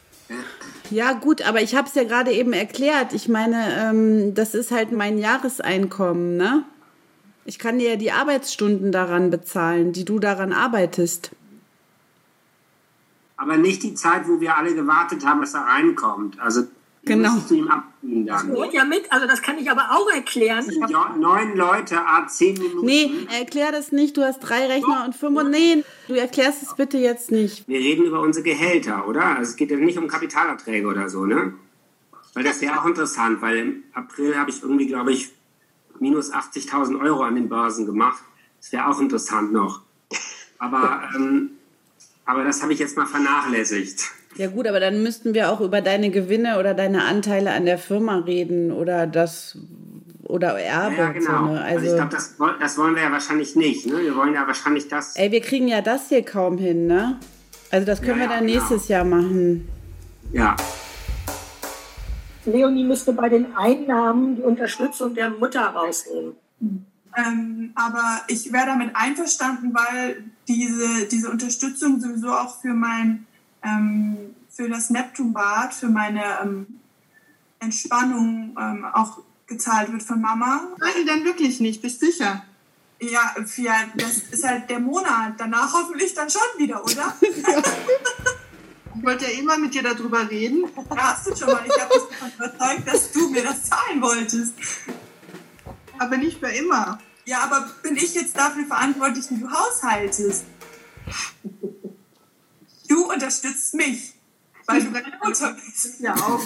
Ja, gut, aber ich habe es ja gerade eben erklärt. Ich meine, ähm, das ist halt mein Jahreseinkommen, ne? Ich kann dir ja die Arbeitsstunden daran bezahlen, die du daran arbeitest. Aber nicht die Zeit, wo wir alle gewartet haben, dass er reinkommt. Also Genau. Musst du ihm abziehen dann. Das ja mit, also das kann ich aber auch erklären. Neun Leute, a zehn Minuten. Nee, erklär das nicht. Du hast drei Rechner und fünf und nee, du erklärst es bitte jetzt nicht. Wir reden über unsere Gehälter, oder? Also es geht ja nicht um Kapitalerträge oder so, ne? Weil das wäre auch interessant, weil im April habe ich irgendwie, glaube ich, minus 80.000 Euro an den Börsen gemacht. Das wäre auch interessant noch. Aber, *laughs* ähm, aber das habe ich jetzt mal vernachlässigt. Ja gut, aber dann müssten wir auch über deine Gewinne oder deine Anteile an der Firma reden oder das oder Erbe. Ja, genau. So, ne? also, also, ich glaube, das, das wollen wir ja wahrscheinlich nicht. Ne? Wir wollen ja wahrscheinlich das. Ey, wir kriegen ja das hier kaum hin, ne? Also das können ja, wir dann genau. nächstes Jahr machen. Ja. Leonie müsste bei den Einnahmen die Unterstützung der Mutter rausnehmen. Ähm, aber ich wäre damit einverstanden, weil diese, diese Unterstützung sowieso auch für mein ähm, für das Neptunbad, für meine ähm, Entspannung ähm, auch gezahlt wird von Mama. Nein, dann wirklich nicht, bist sicher? Ja, ja, das ist halt der Monat. Danach hoffentlich dann schon wieder, oder? *laughs* *laughs* Ich wollte ja immer mit dir darüber reden. Ja, hast du schon mal. Ich habe dich davon überzeugt, dass du mir das zahlen wolltest. Aber nicht für immer. Ja, aber bin ich jetzt dafür verantwortlich, wie du haushaltest? Du unterstützt mich, weil du deine Mutter bist. Ja, auch.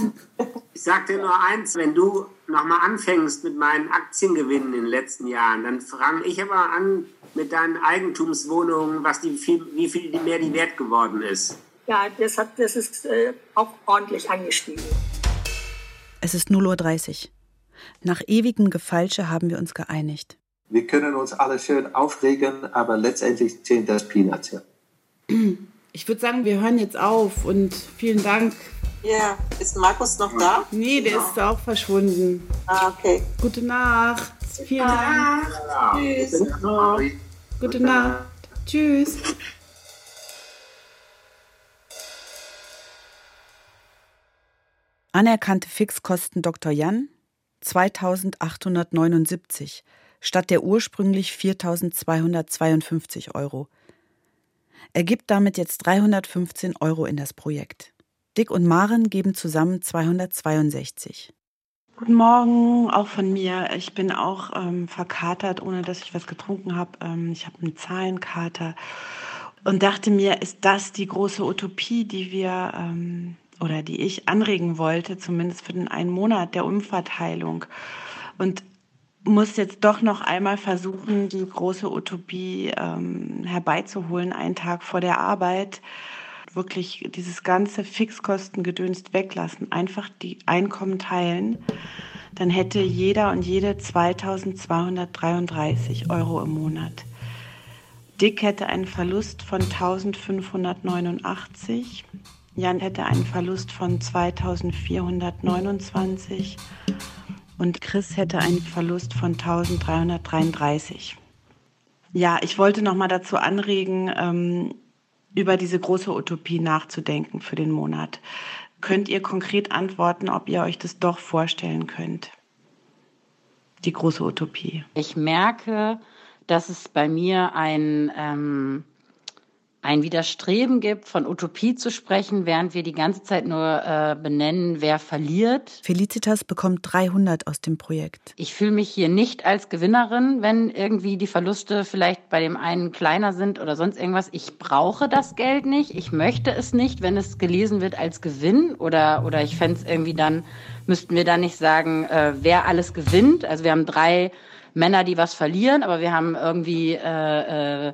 Ich sag dir nur eins, wenn du nochmal anfängst mit meinen Aktiengewinnen in den letzten Jahren, dann fange ich aber an mit deinen Eigentumswohnungen, was die viel, wie viel mehr die wert geworden ist. Ja, das, hat, das ist äh, auch ordentlich angestiegen. Es ist 0.30 Uhr. Nach ewigem Gefalsche haben wir uns geeinigt. Wir können uns alle schön aufregen, aber letztendlich zählt das Peanuts. Ja. *clears throat* Ich würde sagen, wir hören jetzt auf und vielen Dank. Ja, ist Markus noch da? Nee, der ist auch verschwunden. Ah, okay. Gute Nacht. Vielen Dank. Tschüss. Gute Nacht. Tschüss. Anerkannte Fixkosten Dr. Jan 2879 statt der ursprünglich 4252 Euro. Er gibt damit jetzt 315 Euro in das Projekt. Dick und Maren geben zusammen 262. Guten Morgen, auch von mir. Ich bin auch ähm, verkatert, ohne dass ich was getrunken habe. Ähm, ich habe einen Zahlenkater und dachte mir, ist das die große Utopie, die wir ähm, oder die ich anregen wollte, zumindest für den einen Monat der Umverteilung. Und muss jetzt doch noch einmal versuchen, die große Utopie ähm, herbeizuholen, einen Tag vor der Arbeit. Wirklich dieses ganze Fixkostengedönst weglassen, einfach die Einkommen teilen. Dann hätte jeder und jede 2233 Euro im Monat. Dick hätte einen Verlust von 1589. Jan hätte einen Verlust von 2429 und Chris hätte einen Verlust von 1333. Ja, ich wollte noch mal dazu anregen, ähm, über diese große Utopie nachzudenken für den Monat. Könnt ihr konkret antworten, ob ihr euch das doch vorstellen könnt? Die große Utopie. Ich merke, dass es bei mir ein ähm, ein Widerstreben gibt, von Utopie zu sprechen, während wir die ganze Zeit nur äh, benennen, wer verliert. Felicitas bekommt 300 aus dem Projekt. Ich fühle mich hier nicht als Gewinnerin, wenn irgendwie die Verluste vielleicht bei dem einen kleiner sind oder sonst irgendwas. Ich brauche das Geld nicht. Ich möchte es nicht, wenn es gelesen wird als Gewinn oder, oder ich fände es irgendwie dann, müssten wir dann nicht sagen, äh, wer alles gewinnt. Also wir haben drei Männer, die was verlieren, aber wir haben irgendwie äh, äh,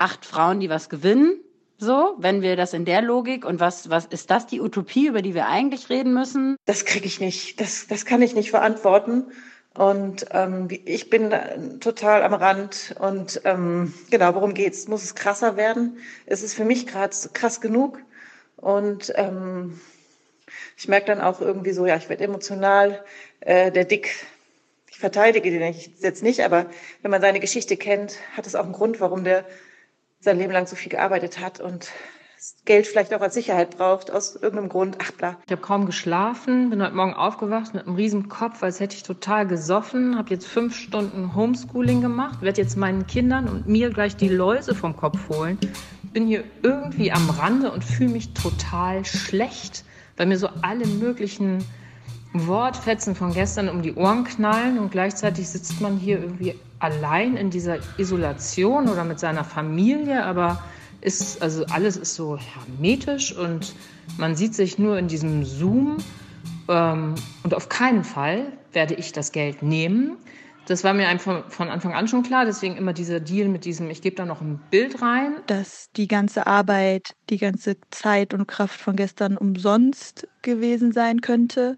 acht Frauen, die was gewinnen. So, wenn wir das in der Logik und was, was ist das die Utopie, über die wir eigentlich reden müssen? Das kriege ich nicht. Das, das kann ich nicht verantworten. Und ähm, ich bin total am Rand. Und ähm, genau, worum geht's? Muss es krasser werden? Es ist für mich gerade krass genug. Und ähm, ich merke dann auch irgendwie so, ja, ich werde emotional. Äh, der Dick, ich verteidige den jetzt nicht, aber wenn man seine Geschichte kennt, hat es auch einen Grund, warum der sein Leben lang so viel gearbeitet hat und Geld vielleicht auch als Sicherheit braucht, aus irgendeinem Grund. Ach, bla. Ich habe kaum geschlafen, bin heute Morgen aufgewacht mit einem riesen Kopf, als hätte ich total gesoffen, habe jetzt fünf Stunden Homeschooling gemacht, werde jetzt meinen Kindern und mir gleich die Läuse vom Kopf holen. Bin hier irgendwie am Rande und fühle mich total schlecht, weil mir so alle möglichen Wortfetzen von gestern um die Ohren knallen und gleichzeitig sitzt man hier irgendwie allein in dieser Isolation oder mit seiner Familie, aber ist, also alles ist so hermetisch und man sieht sich nur in diesem Zoom. Ähm, und auf keinen Fall werde ich das Geld nehmen. Das war mir einfach von Anfang an schon klar, deswegen immer dieser Deal mit diesem, ich gebe da noch ein Bild rein. Dass die ganze Arbeit, die ganze Zeit und Kraft von gestern umsonst gewesen sein könnte.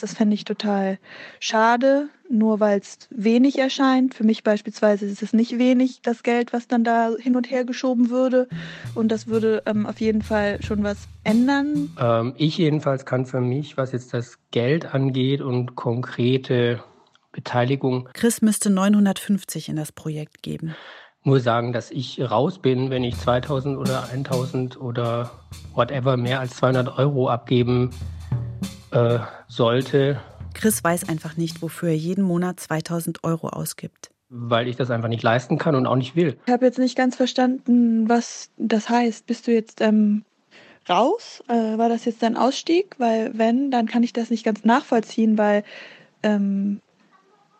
Das fände ich total schade, nur weil es wenig erscheint. Für mich beispielsweise ist es nicht wenig, das Geld, was dann da hin und her geschoben würde. Und das würde ähm, auf jeden Fall schon was ändern. Ähm, ich jedenfalls kann für mich, was jetzt das Geld angeht und konkrete Beteiligung. Chris müsste 950 in das Projekt geben. Nur sagen, dass ich raus bin, wenn ich 2000 oder 1000 oder whatever mehr als 200 Euro abgeben äh, sollte. Chris weiß einfach nicht, wofür er jeden Monat 2000 Euro ausgibt. Weil ich das einfach nicht leisten kann und auch nicht will. Ich habe jetzt nicht ganz verstanden, was das heißt. Bist du jetzt ähm, raus? Äh, war das jetzt dein Ausstieg? Weil wenn, dann kann ich das nicht ganz nachvollziehen, weil ähm,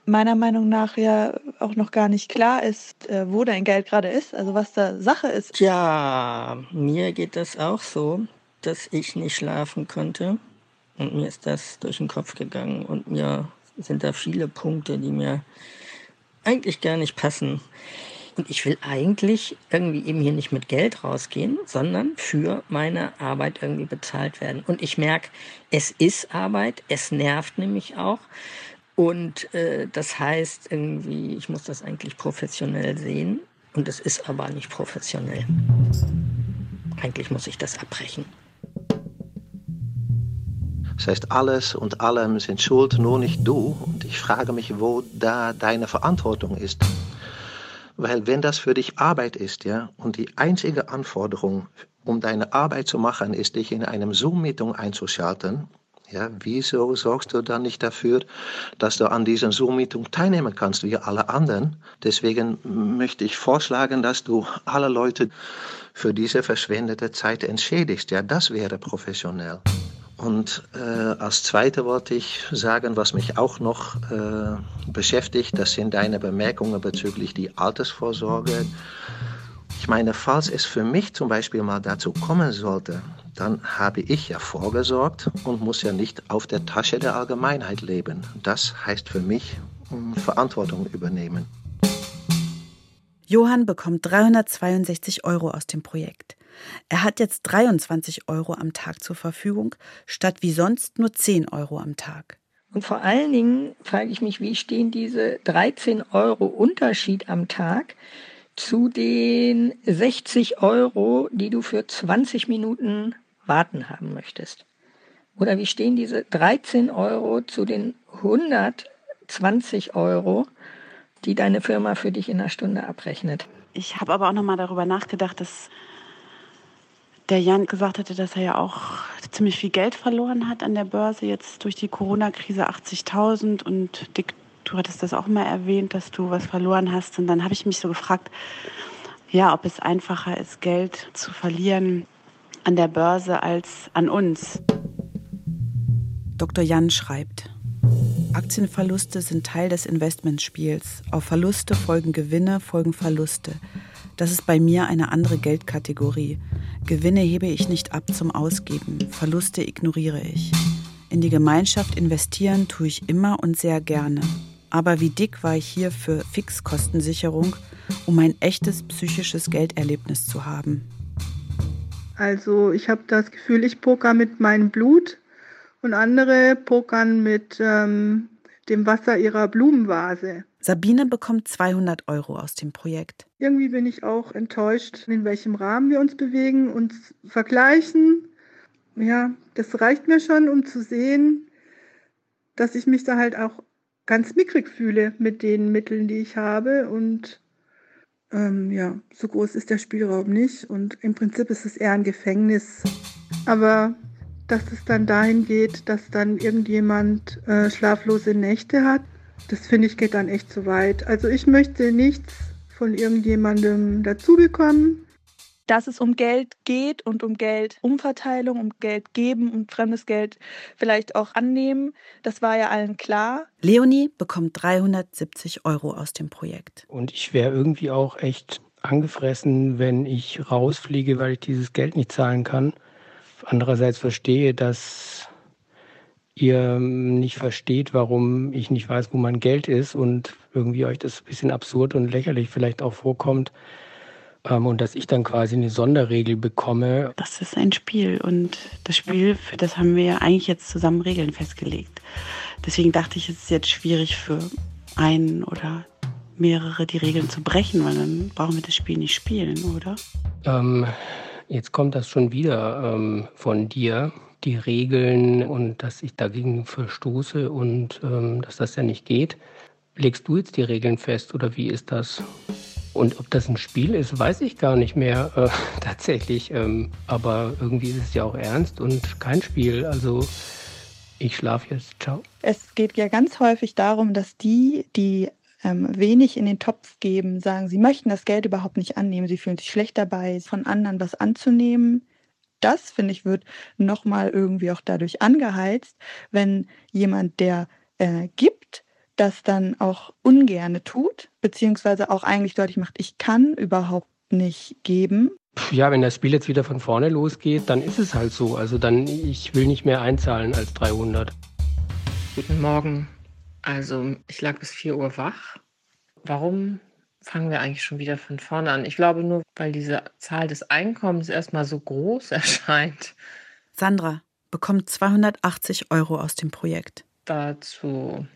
meiner Meinung nach ja auch noch gar nicht klar ist, äh, wo dein Geld gerade ist, also was da Sache ist. Ja, mir geht das auch so, dass ich nicht schlafen konnte. Und mir ist das durch den Kopf gegangen. Und mir sind da viele Punkte, die mir eigentlich gar nicht passen. Und ich will eigentlich irgendwie eben hier nicht mit Geld rausgehen, sondern für meine Arbeit irgendwie bezahlt werden. Und ich merke, es ist Arbeit, es nervt nämlich auch. Und äh, das heißt irgendwie, ich muss das eigentlich professionell sehen und es ist aber nicht professionell. Eigentlich muss ich das abbrechen. Das heißt, alles und allem sind schuld, nur nicht du. Und ich frage mich, wo da deine Verantwortung ist. Weil wenn das für dich Arbeit ist, ja, und die einzige Anforderung, um deine Arbeit zu machen, ist, dich in einem Zoom-Meeting einzuschalten, ja, wieso sorgst du dann nicht dafür, dass du an diesem Zoom-Meeting teilnehmen kannst, wie alle anderen? Deswegen möchte ich vorschlagen, dass du alle Leute für diese verschwendete Zeit entschädigst. Ja, das wäre professionell. Und äh, als Zweite wollte ich sagen, was mich auch noch äh, beschäftigt, das sind deine Bemerkungen bezüglich die Altersvorsorge. Ich meine, falls es für mich zum Beispiel mal dazu kommen sollte, dann habe ich ja vorgesorgt und muss ja nicht auf der Tasche der Allgemeinheit leben. Das heißt für mich Verantwortung übernehmen. Johann bekommt 362 Euro aus dem Projekt. Er hat jetzt 23 Euro am Tag zur Verfügung, statt wie sonst nur 10 Euro am Tag. Und vor allen Dingen frage ich mich, wie stehen diese 13 Euro Unterschied am Tag zu den 60 Euro, die du für 20 Minuten warten haben möchtest? Oder wie stehen diese 13 Euro zu den 120 Euro, die deine Firma für dich in einer Stunde abrechnet? Ich habe aber auch noch mal darüber nachgedacht, dass der Jan gesagt hatte, dass er ja auch ziemlich viel Geld verloren hat an der Börse, jetzt durch die Corona-Krise 80.000 und Dick, du hattest das auch mal erwähnt, dass du was verloren hast. Und dann habe ich mich so gefragt, ja, ob es einfacher ist, Geld zu verlieren an der Börse als an uns. Dr. Jan schreibt, Aktienverluste sind Teil des Investmentspiels. Auf Verluste folgen Gewinne, folgen Verluste. Das ist bei mir eine andere Geldkategorie. Gewinne hebe ich nicht ab zum Ausgeben, Verluste ignoriere ich. In die Gemeinschaft investieren tue ich immer und sehr gerne. Aber wie dick war ich hier für Fixkostensicherung, um ein echtes psychisches Gelderlebnis zu haben. Also ich habe das Gefühl, ich poker mit meinem Blut und andere pokern mit ähm, dem Wasser ihrer Blumenvase. Sabine bekommt 200 Euro aus dem Projekt. Irgendwie bin ich auch enttäuscht, in welchem Rahmen wir uns bewegen, uns vergleichen. Ja, das reicht mir schon, um zu sehen, dass ich mich da halt auch ganz mickrig fühle mit den Mitteln, die ich habe. Und ähm, ja, so groß ist der Spielraum nicht. Und im Prinzip ist es eher ein Gefängnis. Aber dass es dann dahin geht, dass dann irgendjemand äh, schlaflose Nächte hat, das finde ich geht dann echt zu weit. Also ich möchte nichts von irgendjemandem dazu bekommen. Dass es um Geld geht und um Geldumverteilung, um Geld geben und fremdes Geld vielleicht auch annehmen. Das war ja allen klar. Leonie bekommt 370 Euro aus dem Projekt. Und ich wäre irgendwie auch echt angefressen, wenn ich rausfliege, weil ich dieses Geld nicht zahlen kann. Andererseits verstehe, dass ihr nicht versteht, warum ich nicht weiß, wo mein Geld ist und irgendwie euch das ein bisschen absurd und lächerlich vielleicht auch vorkommt. Ähm, und dass ich dann quasi eine Sonderregel bekomme. Das ist ein Spiel und das Spiel, für das haben wir ja eigentlich jetzt zusammen Regeln festgelegt. Deswegen dachte ich, es ist jetzt schwierig für einen oder mehrere die Regeln zu brechen, weil dann brauchen wir das Spiel nicht spielen, oder? Ähm, jetzt kommt das schon wieder ähm, von dir die Regeln und dass ich dagegen verstoße und ähm, dass das ja nicht geht. Legst du jetzt die Regeln fest oder wie ist das? Und ob das ein Spiel ist, weiß ich gar nicht mehr äh, *laughs* tatsächlich. Ähm, aber irgendwie ist es ja auch ernst und kein Spiel. Also ich schlafe jetzt. Ciao. Es geht ja ganz häufig darum, dass die, die ähm, wenig in den Topf geben, sagen, sie möchten das Geld überhaupt nicht annehmen. Sie fühlen sich schlecht dabei, von anderen was anzunehmen das, finde ich, wird nochmal irgendwie auch dadurch angeheizt, wenn jemand, der äh, gibt, das dann auch ungerne tut, beziehungsweise auch eigentlich deutlich macht, ich kann überhaupt nicht geben. Ja, wenn das Spiel jetzt wieder von vorne losgeht, dann ist es halt so. Also dann, ich will nicht mehr einzahlen als 300. Guten Morgen. Also ich lag bis 4 Uhr wach. Warum fangen wir eigentlich schon wieder von vorne an. Ich glaube nur, weil diese Zahl des Einkommens erstmal so groß *laughs* erscheint. Sandra bekommt 280 Euro aus dem Projekt. Dazu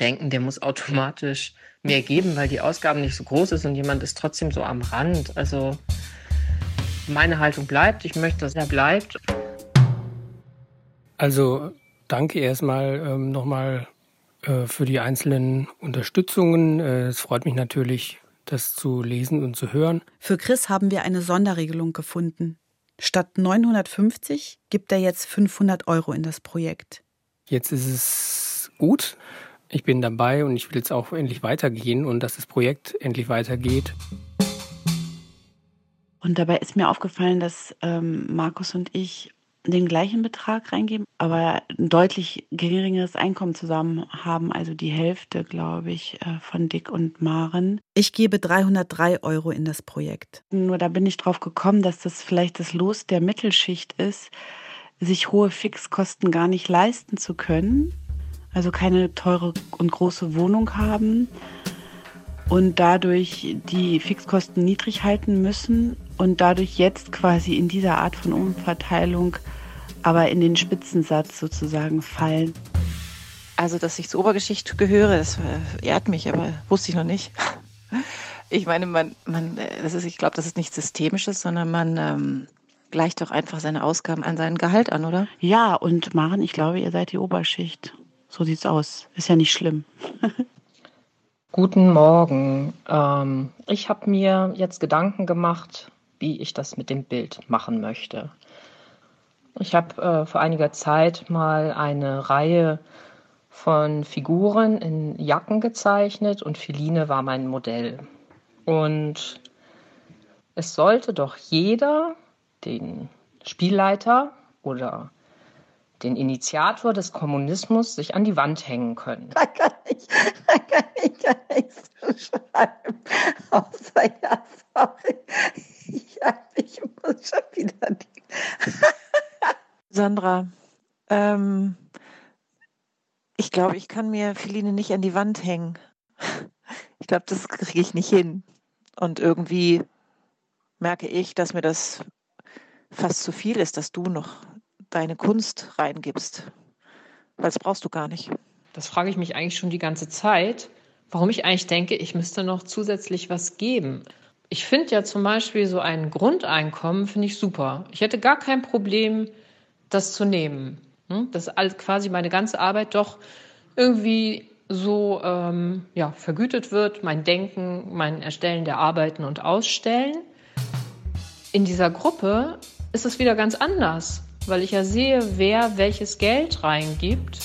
denken, der muss automatisch mehr geben, weil die Ausgaben nicht so groß ist und jemand ist trotzdem so am Rand. Also meine Haltung bleibt. Ich möchte, dass er bleibt. Also danke erstmal ähm, nochmal äh, für die einzelnen Unterstützungen. Äh, es freut mich natürlich, das zu lesen und zu hören. Für Chris haben wir eine Sonderregelung gefunden. Statt 950 gibt er jetzt 500 Euro in das Projekt. Jetzt ist es gut. Ich bin dabei und ich will jetzt auch endlich weitergehen und dass das Projekt endlich weitergeht. Und dabei ist mir aufgefallen, dass ähm, Markus und ich den gleichen Betrag reingeben, aber ein deutlich geringeres Einkommen zusammen haben, also die Hälfte, glaube ich, äh, von Dick und Maren. Ich gebe 303 Euro in das Projekt. Nur da bin ich drauf gekommen, dass das vielleicht das Los der Mittelschicht ist, sich hohe Fixkosten gar nicht leisten zu können, also keine teure und große Wohnung haben und dadurch die Fixkosten niedrig halten müssen und dadurch jetzt quasi in dieser Art von Umverteilung aber in den Spitzensatz sozusagen fallen. Also, dass ich zur Obergeschichte gehöre, das äh, ehrt mich, aber wusste ich noch nicht. Ich meine, man, man, das ist, ich glaube, das ist nichts Systemisches, sondern man ähm, gleicht doch einfach seine Ausgaben an seinen Gehalt an, oder? Ja, und Maren, ich glaube, ihr seid die Oberschicht. So sieht's aus. Ist ja nicht schlimm. *laughs* Guten Morgen. Ähm, ich habe mir jetzt Gedanken gemacht, wie ich das mit dem Bild machen möchte. Ich habe äh, vor einiger Zeit mal eine Reihe von Figuren in Jacken gezeichnet und Philine war mein Modell. Und es sollte doch jeder den Spielleiter oder den Initiator des Kommunismus sich an die Wand hängen können. Da kann ich, da kann ich gar nichts schreiben. Außer ja, sorry. Ich, ich muss schon wieder die. *laughs* Sandra, ähm, ich glaube, ich kann mir Feline nicht an die Wand hängen. Ich glaube, das kriege ich nicht hin. Und irgendwie merke ich, dass mir das fast zu viel ist, dass du noch deine Kunst reingibst. Weil das brauchst du gar nicht. Das frage ich mich eigentlich schon die ganze Zeit, warum ich eigentlich denke, ich müsste noch zusätzlich was geben. Ich finde ja zum Beispiel so ein Grundeinkommen, finde ich super. Ich hätte gar kein Problem, das zu nehmen. Hm? Dass quasi meine ganze Arbeit doch irgendwie so ähm, ja, vergütet wird, mein Denken, mein Erstellen der Arbeiten und Ausstellen. In dieser Gruppe ist es wieder ganz anders, weil ich ja sehe, wer welches Geld reingibt.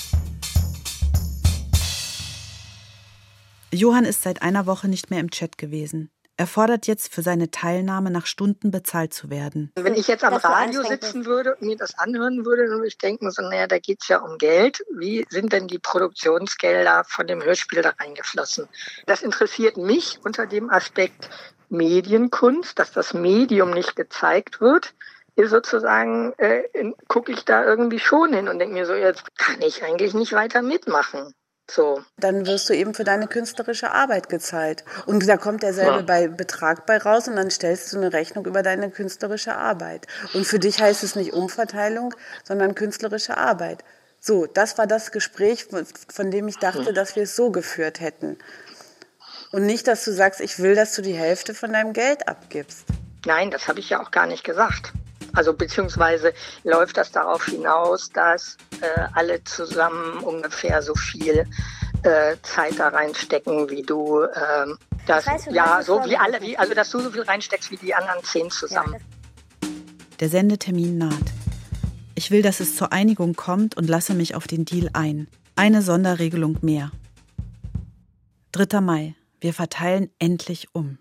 Johann ist seit einer Woche nicht mehr im Chat gewesen. Er fordert jetzt für seine Teilnahme nach Stunden bezahlt zu werden. Wenn ich jetzt am Radio sitzen würde und mir das anhören würde, dann würde ich denken, so, naja, da geht es ja um Geld. Wie sind denn die Produktionsgelder von dem Hörspiel da reingeflossen? Das interessiert mich unter dem Aspekt Medienkunst, dass das Medium nicht gezeigt wird sozusagen, äh, gucke ich da irgendwie schon hin und denke mir so, jetzt kann ich eigentlich nicht weiter mitmachen. So. Dann wirst du eben für deine künstlerische Arbeit gezahlt. Und da kommt derselbe Ja. bei Betrag bei raus und dann stellst du eine Rechnung über deine künstlerische Arbeit. Und für dich heißt es nicht Umverteilung, sondern künstlerische Arbeit. So, das war das Gespräch, von, von dem ich dachte, dass wir es so geführt hätten. Und nicht, dass du sagst, ich will, dass du die Hälfte von deinem Geld abgibst. Nein, das habe ich ja auch gar nicht gesagt. Also beziehungsweise läuft das darauf hinaus, dass äh, alle zusammen ungefähr so viel äh, Zeit da reinstecken, wie du ähm, das, heißt, du ja so wie alle, wie, also dass du so viel reinsteckst wie die anderen zehn zusammen. Der Sendetermin naht. Ich will, dass es zur Einigung kommt und lasse mich auf den Deal ein. Eine Sonderregelung mehr. 3. Mai. Wir verteilen endlich um.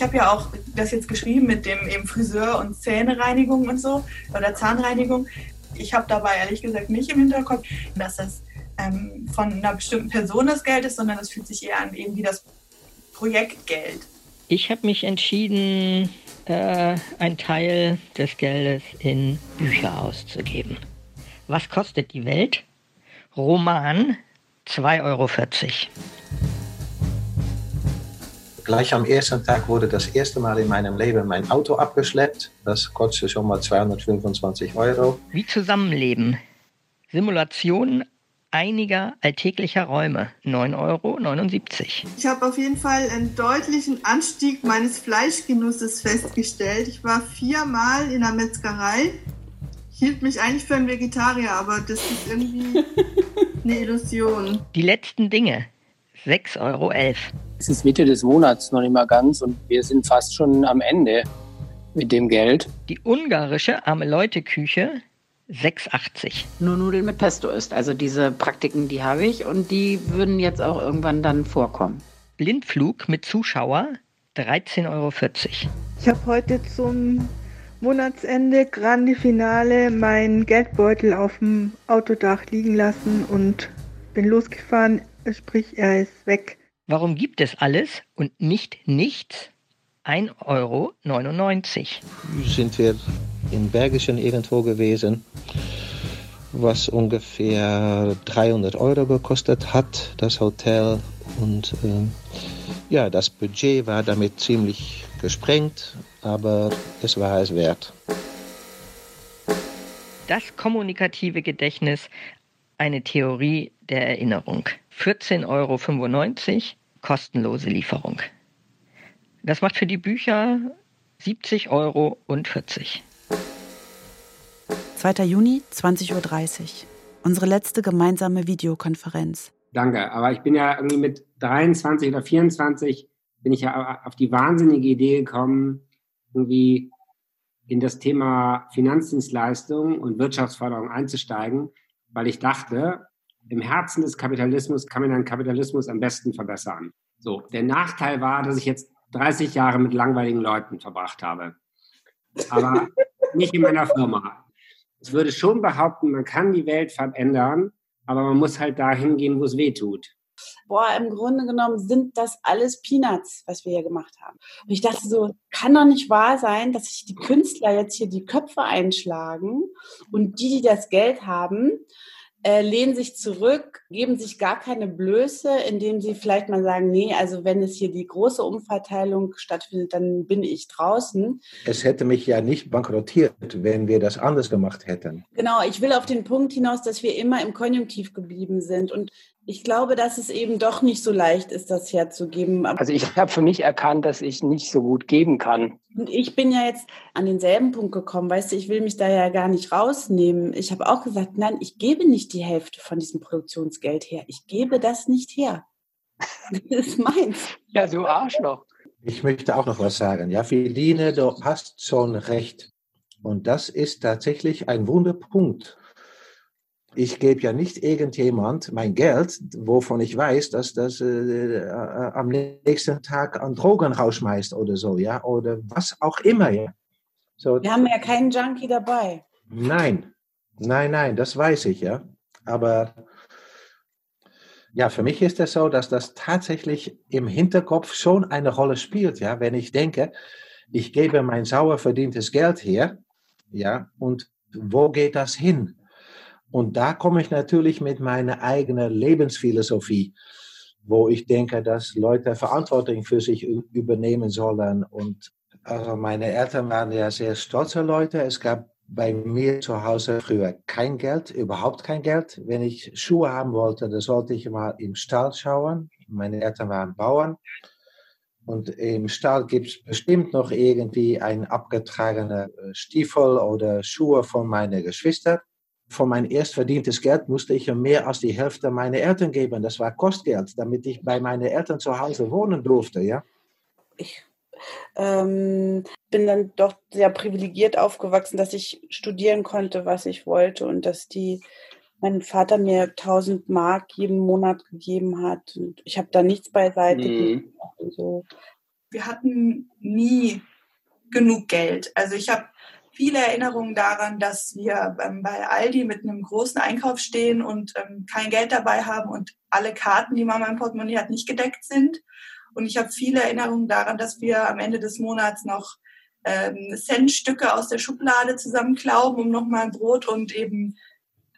Ich habe ja auch das jetzt geschrieben mit dem eben Friseur und Zähnereinigung und so oder Zahnreinigung. Ich habe dabei ehrlich gesagt nicht im Hinterkopf, dass das ähm, von einer bestimmten Person das Geld ist, sondern es fühlt sich eher an eben wie das Projektgeld. Ich habe mich entschieden, äh, einen Teil des Geldes in Bücher auszugeben. Was kostet die Welt? Roman 2,40 Euro. Gleich am ersten Tag wurde das erste Mal in meinem Leben mein Auto abgeschleppt. Das kostete schon mal 225 Euro. Wie Zusammenleben. Simulation einiger alltäglicher Räume. 9,79 Euro. Ich habe auf jeden Fall einen deutlichen Anstieg meines Fleischgenusses festgestellt. Ich war viermal in der Metzgerei, hielt mich eigentlich für einen Vegetarier, aber das ist irgendwie *laughs* eine Illusion. Die letzten Dinge. 6,11 Euro. Es ist Mitte des Monats noch nicht mal ganz und wir sind fast schon am Ende mit dem Geld. Die ungarische arme Leute Küche 6,80. Nur Nudeln mit Pesto ist. Also diese Praktiken, die habe ich und die würden jetzt auch irgendwann dann vorkommen. Blindflug mit Zuschauer 13,40 Euro. Ich habe heute zum Monatsende Grande Finale meinen Geldbeutel auf dem Autodach liegen lassen und bin losgefahren, sprich er ist weg. Warum gibt es alles und nicht nichts? 1,99 Euro. sind wir in Bergischen irgendwo gewesen, was ungefähr 300 Euro gekostet hat, das Hotel. Und ähm, ja, das Budget war damit ziemlich gesprengt, aber es war es wert. Das kommunikative Gedächtnis, eine Theorie der Erinnerung. 14,95 Euro, kostenlose Lieferung. Das macht für die Bücher 70,40 Euro. 2. Juni, 20.30 Uhr. Unsere letzte gemeinsame Videokonferenz. Danke, aber ich bin ja irgendwie mit 23 oder 24 bin ich ja auf die wahnsinnige Idee gekommen, irgendwie in das Thema Finanzdienstleistung und Wirtschaftsförderung einzusteigen, weil ich dachte, im Herzen des Kapitalismus kann man den Kapitalismus am besten verbessern. So, der Nachteil war, dass ich jetzt 30 Jahre mit langweiligen Leuten verbracht habe. Aber *laughs* nicht in meiner Firma. Ich würde schon behaupten, man kann die Welt verändern, aber man muss halt dahin gehen, wo es weh tut. Boah, im Grunde genommen sind das alles Peanuts, was wir hier gemacht haben. Und ich dachte so, kann doch nicht wahr sein, dass sich die Künstler jetzt hier die Köpfe einschlagen und die, die das Geld haben, äh, lehnen sich zurück, geben sich gar keine Blöße, indem sie vielleicht mal sagen, nee, also wenn es hier die große Umverteilung stattfindet, dann bin ich draußen. Es hätte mich ja nicht bankrottiert, wenn wir das anders gemacht hätten. Genau, ich will auf den Punkt hinaus, dass wir immer im Konjunktiv geblieben sind. Und ich glaube, dass es eben doch nicht so leicht ist, das herzugeben. Also ich habe für mich erkannt, dass ich nicht so gut geben kann. Und ich bin ja jetzt an denselben Punkt gekommen, weißt du, ich will mich da ja gar nicht rausnehmen. Ich habe auch gesagt, nein, ich gebe nicht die Hälfte von diesem Produktionsgeld her. Ich gebe das nicht her. *laughs* Das ist meins. Ja, du Arschloch. Ich möchte auch noch was sagen. Ja, Feline, du hast schon recht. Und das ist tatsächlich ein Wunderpunkt. Ich gebe ja nicht irgendjemand mein Geld, wovon ich weiß, dass das äh, äh, am nächsten Tag an Drogen rausschmeißt oder so, ja, oder was auch immer, ja. So, Wir haben ja keinen Junkie dabei. Nein, nein, nein, das weiß ich, ja. Aber ja, für mich ist es so, dass das tatsächlich im Hinterkopf schon eine Rolle spielt, ja. Wenn ich denke, ich gebe mein sauer verdientes Geld her, ja, und wo geht das hin? Und da komme ich natürlich mit meiner eigenen Lebensphilosophie, wo ich denke, dass Leute Verantwortung für sich übernehmen sollen. Und also meine Eltern waren ja sehr stolze Leute. Es gab bei mir zu Hause früher kein Geld, überhaupt kein Geld. Wenn ich Schuhe haben wollte, dann sollte ich mal im Stall schauen. Meine Eltern waren Bauern. Und im Stall gibt es bestimmt noch irgendwie ein abgetragene äh, Stiefel oder Schuhe von meinen Geschwistern. Von mein erst verdientes Geld musste ich mehr als die Hälfte meiner Eltern geben. Das war Kostgeld, damit ich bei meinen Eltern zu Hause wohnen durfte, ja. Ich ähm, bin dann doch sehr privilegiert aufgewachsen, dass ich studieren konnte, was ich wollte und dass die mein Vater mir 1000 Mark jeden Monat gegeben hat und ich habe da nichts beiseite mhm. und so. Wir hatten nie genug Geld. Also ich habe viele Erinnerungen daran, dass wir ähm, bei Aldi mit einem großen Einkauf stehen und ähm, kein Geld dabei haben und alle Karten, die Mama im Portemonnaie hat, nicht gedeckt sind. Und ich habe viele Erinnerungen daran, dass wir am Ende des Monats noch ähm, Centstücke aus der Schublade zusammenklauben, um nochmal Brot und eben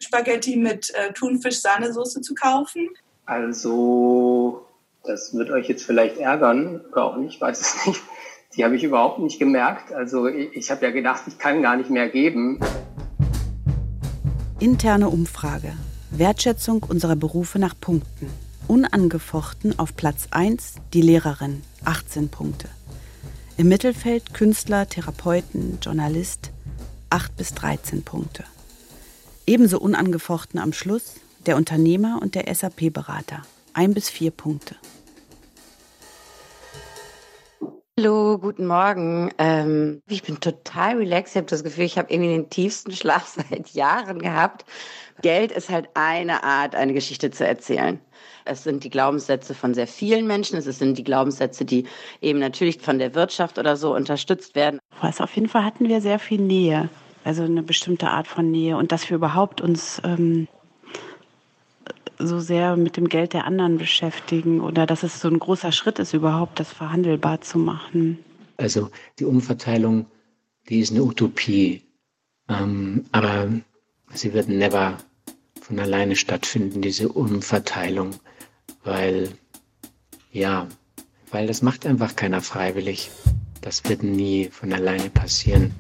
Spaghetti mit äh, Thunfisch-Sahnesoße zu kaufen? Also, das wird euch jetzt vielleicht ärgern oder auch nicht, weiß es nicht. Die habe ich überhaupt nicht gemerkt. Also, ich, ich habe ja gedacht, ich kann gar nicht mehr geben. Interne Umfrage. Wertschätzung unserer Berufe nach Punkten. Unangefochten auf Platz 1 die Lehrerin, 18 Punkte. Im Mittelfeld Künstler, Therapeuten, Journalist, 8 bis 13 Punkte. Ebenso unangefochten am Schluss der Unternehmer und der SAP-Berater. Ein bis vier Punkte. Hallo, guten Morgen. Ähm, ich bin total relaxed. Ich habe das Gefühl, ich habe irgendwie den tiefsten Schlaf *laughs* seit Jahren gehabt. Geld ist halt eine Art, eine Geschichte zu erzählen. Es sind die Glaubenssätze von sehr vielen Menschen. Es sind die Glaubenssätze, die eben natürlich von der Wirtschaft oder so unterstützt werden. Also auf jeden Fall hatten wir sehr viel Nähe also eine bestimmte Art von Nähe und dass wir überhaupt uns ähm, so sehr mit dem Geld der anderen beschäftigen oder dass es so ein großer Schritt ist, überhaupt das verhandelbar zu machen. Also die Umverteilung, die ist eine Utopie, ähm, aber sie wird never von alleine stattfinden, diese Umverteilung, weil ja, weil das macht einfach keiner freiwillig. Das wird nie von alleine passieren.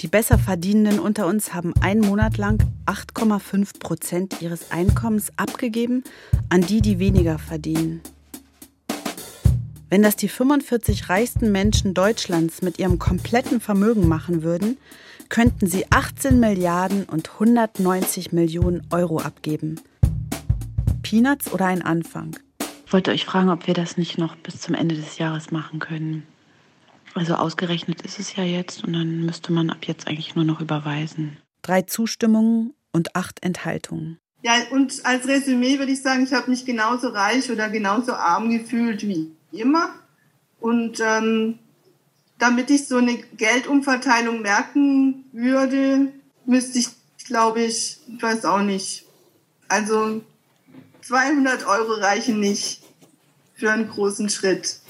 Die Besserverdienenden unter uns haben einen Monat lang 8,5 Prozent ihres Einkommens abgegeben an die, die weniger verdienen. Wenn das die 45 reichsten Menschen Deutschlands mit ihrem kompletten Vermögen machen würden, könnten sie 18 Milliarden und 190 Millionen Euro abgeben. Peanuts oder ein Anfang? Ich wollte euch fragen, ob wir das nicht noch bis zum Ende des Jahres machen können. Also ausgerechnet ist es ja jetzt und dann müsste man ab jetzt eigentlich nur noch überweisen. Drei Zustimmungen und acht Enthaltungen. Ja, und als Resümee würde ich sagen, ich habe mich genauso reich oder genauso arm gefühlt wie immer. Und ähm, damit ich so eine Geldumverteilung merken würde, müsste ich, glaube ich, ich weiß auch nicht. Also 200 Euro reichen nicht für einen großen Schritt.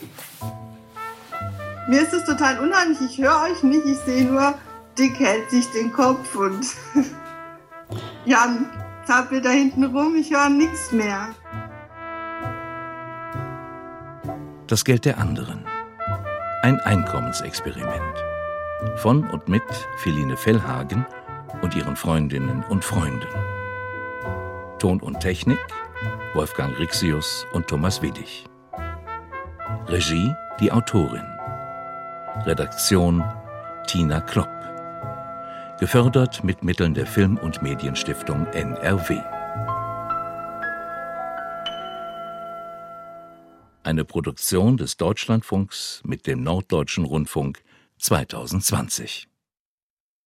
Mir ist es total unheimlich. Ich höre euch nicht. Ich sehe nur, Dick hält sich den Kopf und *laughs* Jan zappelt da hinten rum. Ich höre nichts mehr. Das Geld der anderen. Ein Einkommensexperiment. Von und mit Feline Fellhagen und ihren Freundinnen und Freunden. Ton und Technik Wolfgang Rixius und Thomas Wedig. Regie die Autorin. Redaktion Tina Klopp. Gefördert mit Mitteln der Film- und Medienstiftung NRW. Eine Produktion des Deutschlandfunks mit dem Norddeutschen Rundfunk 2020.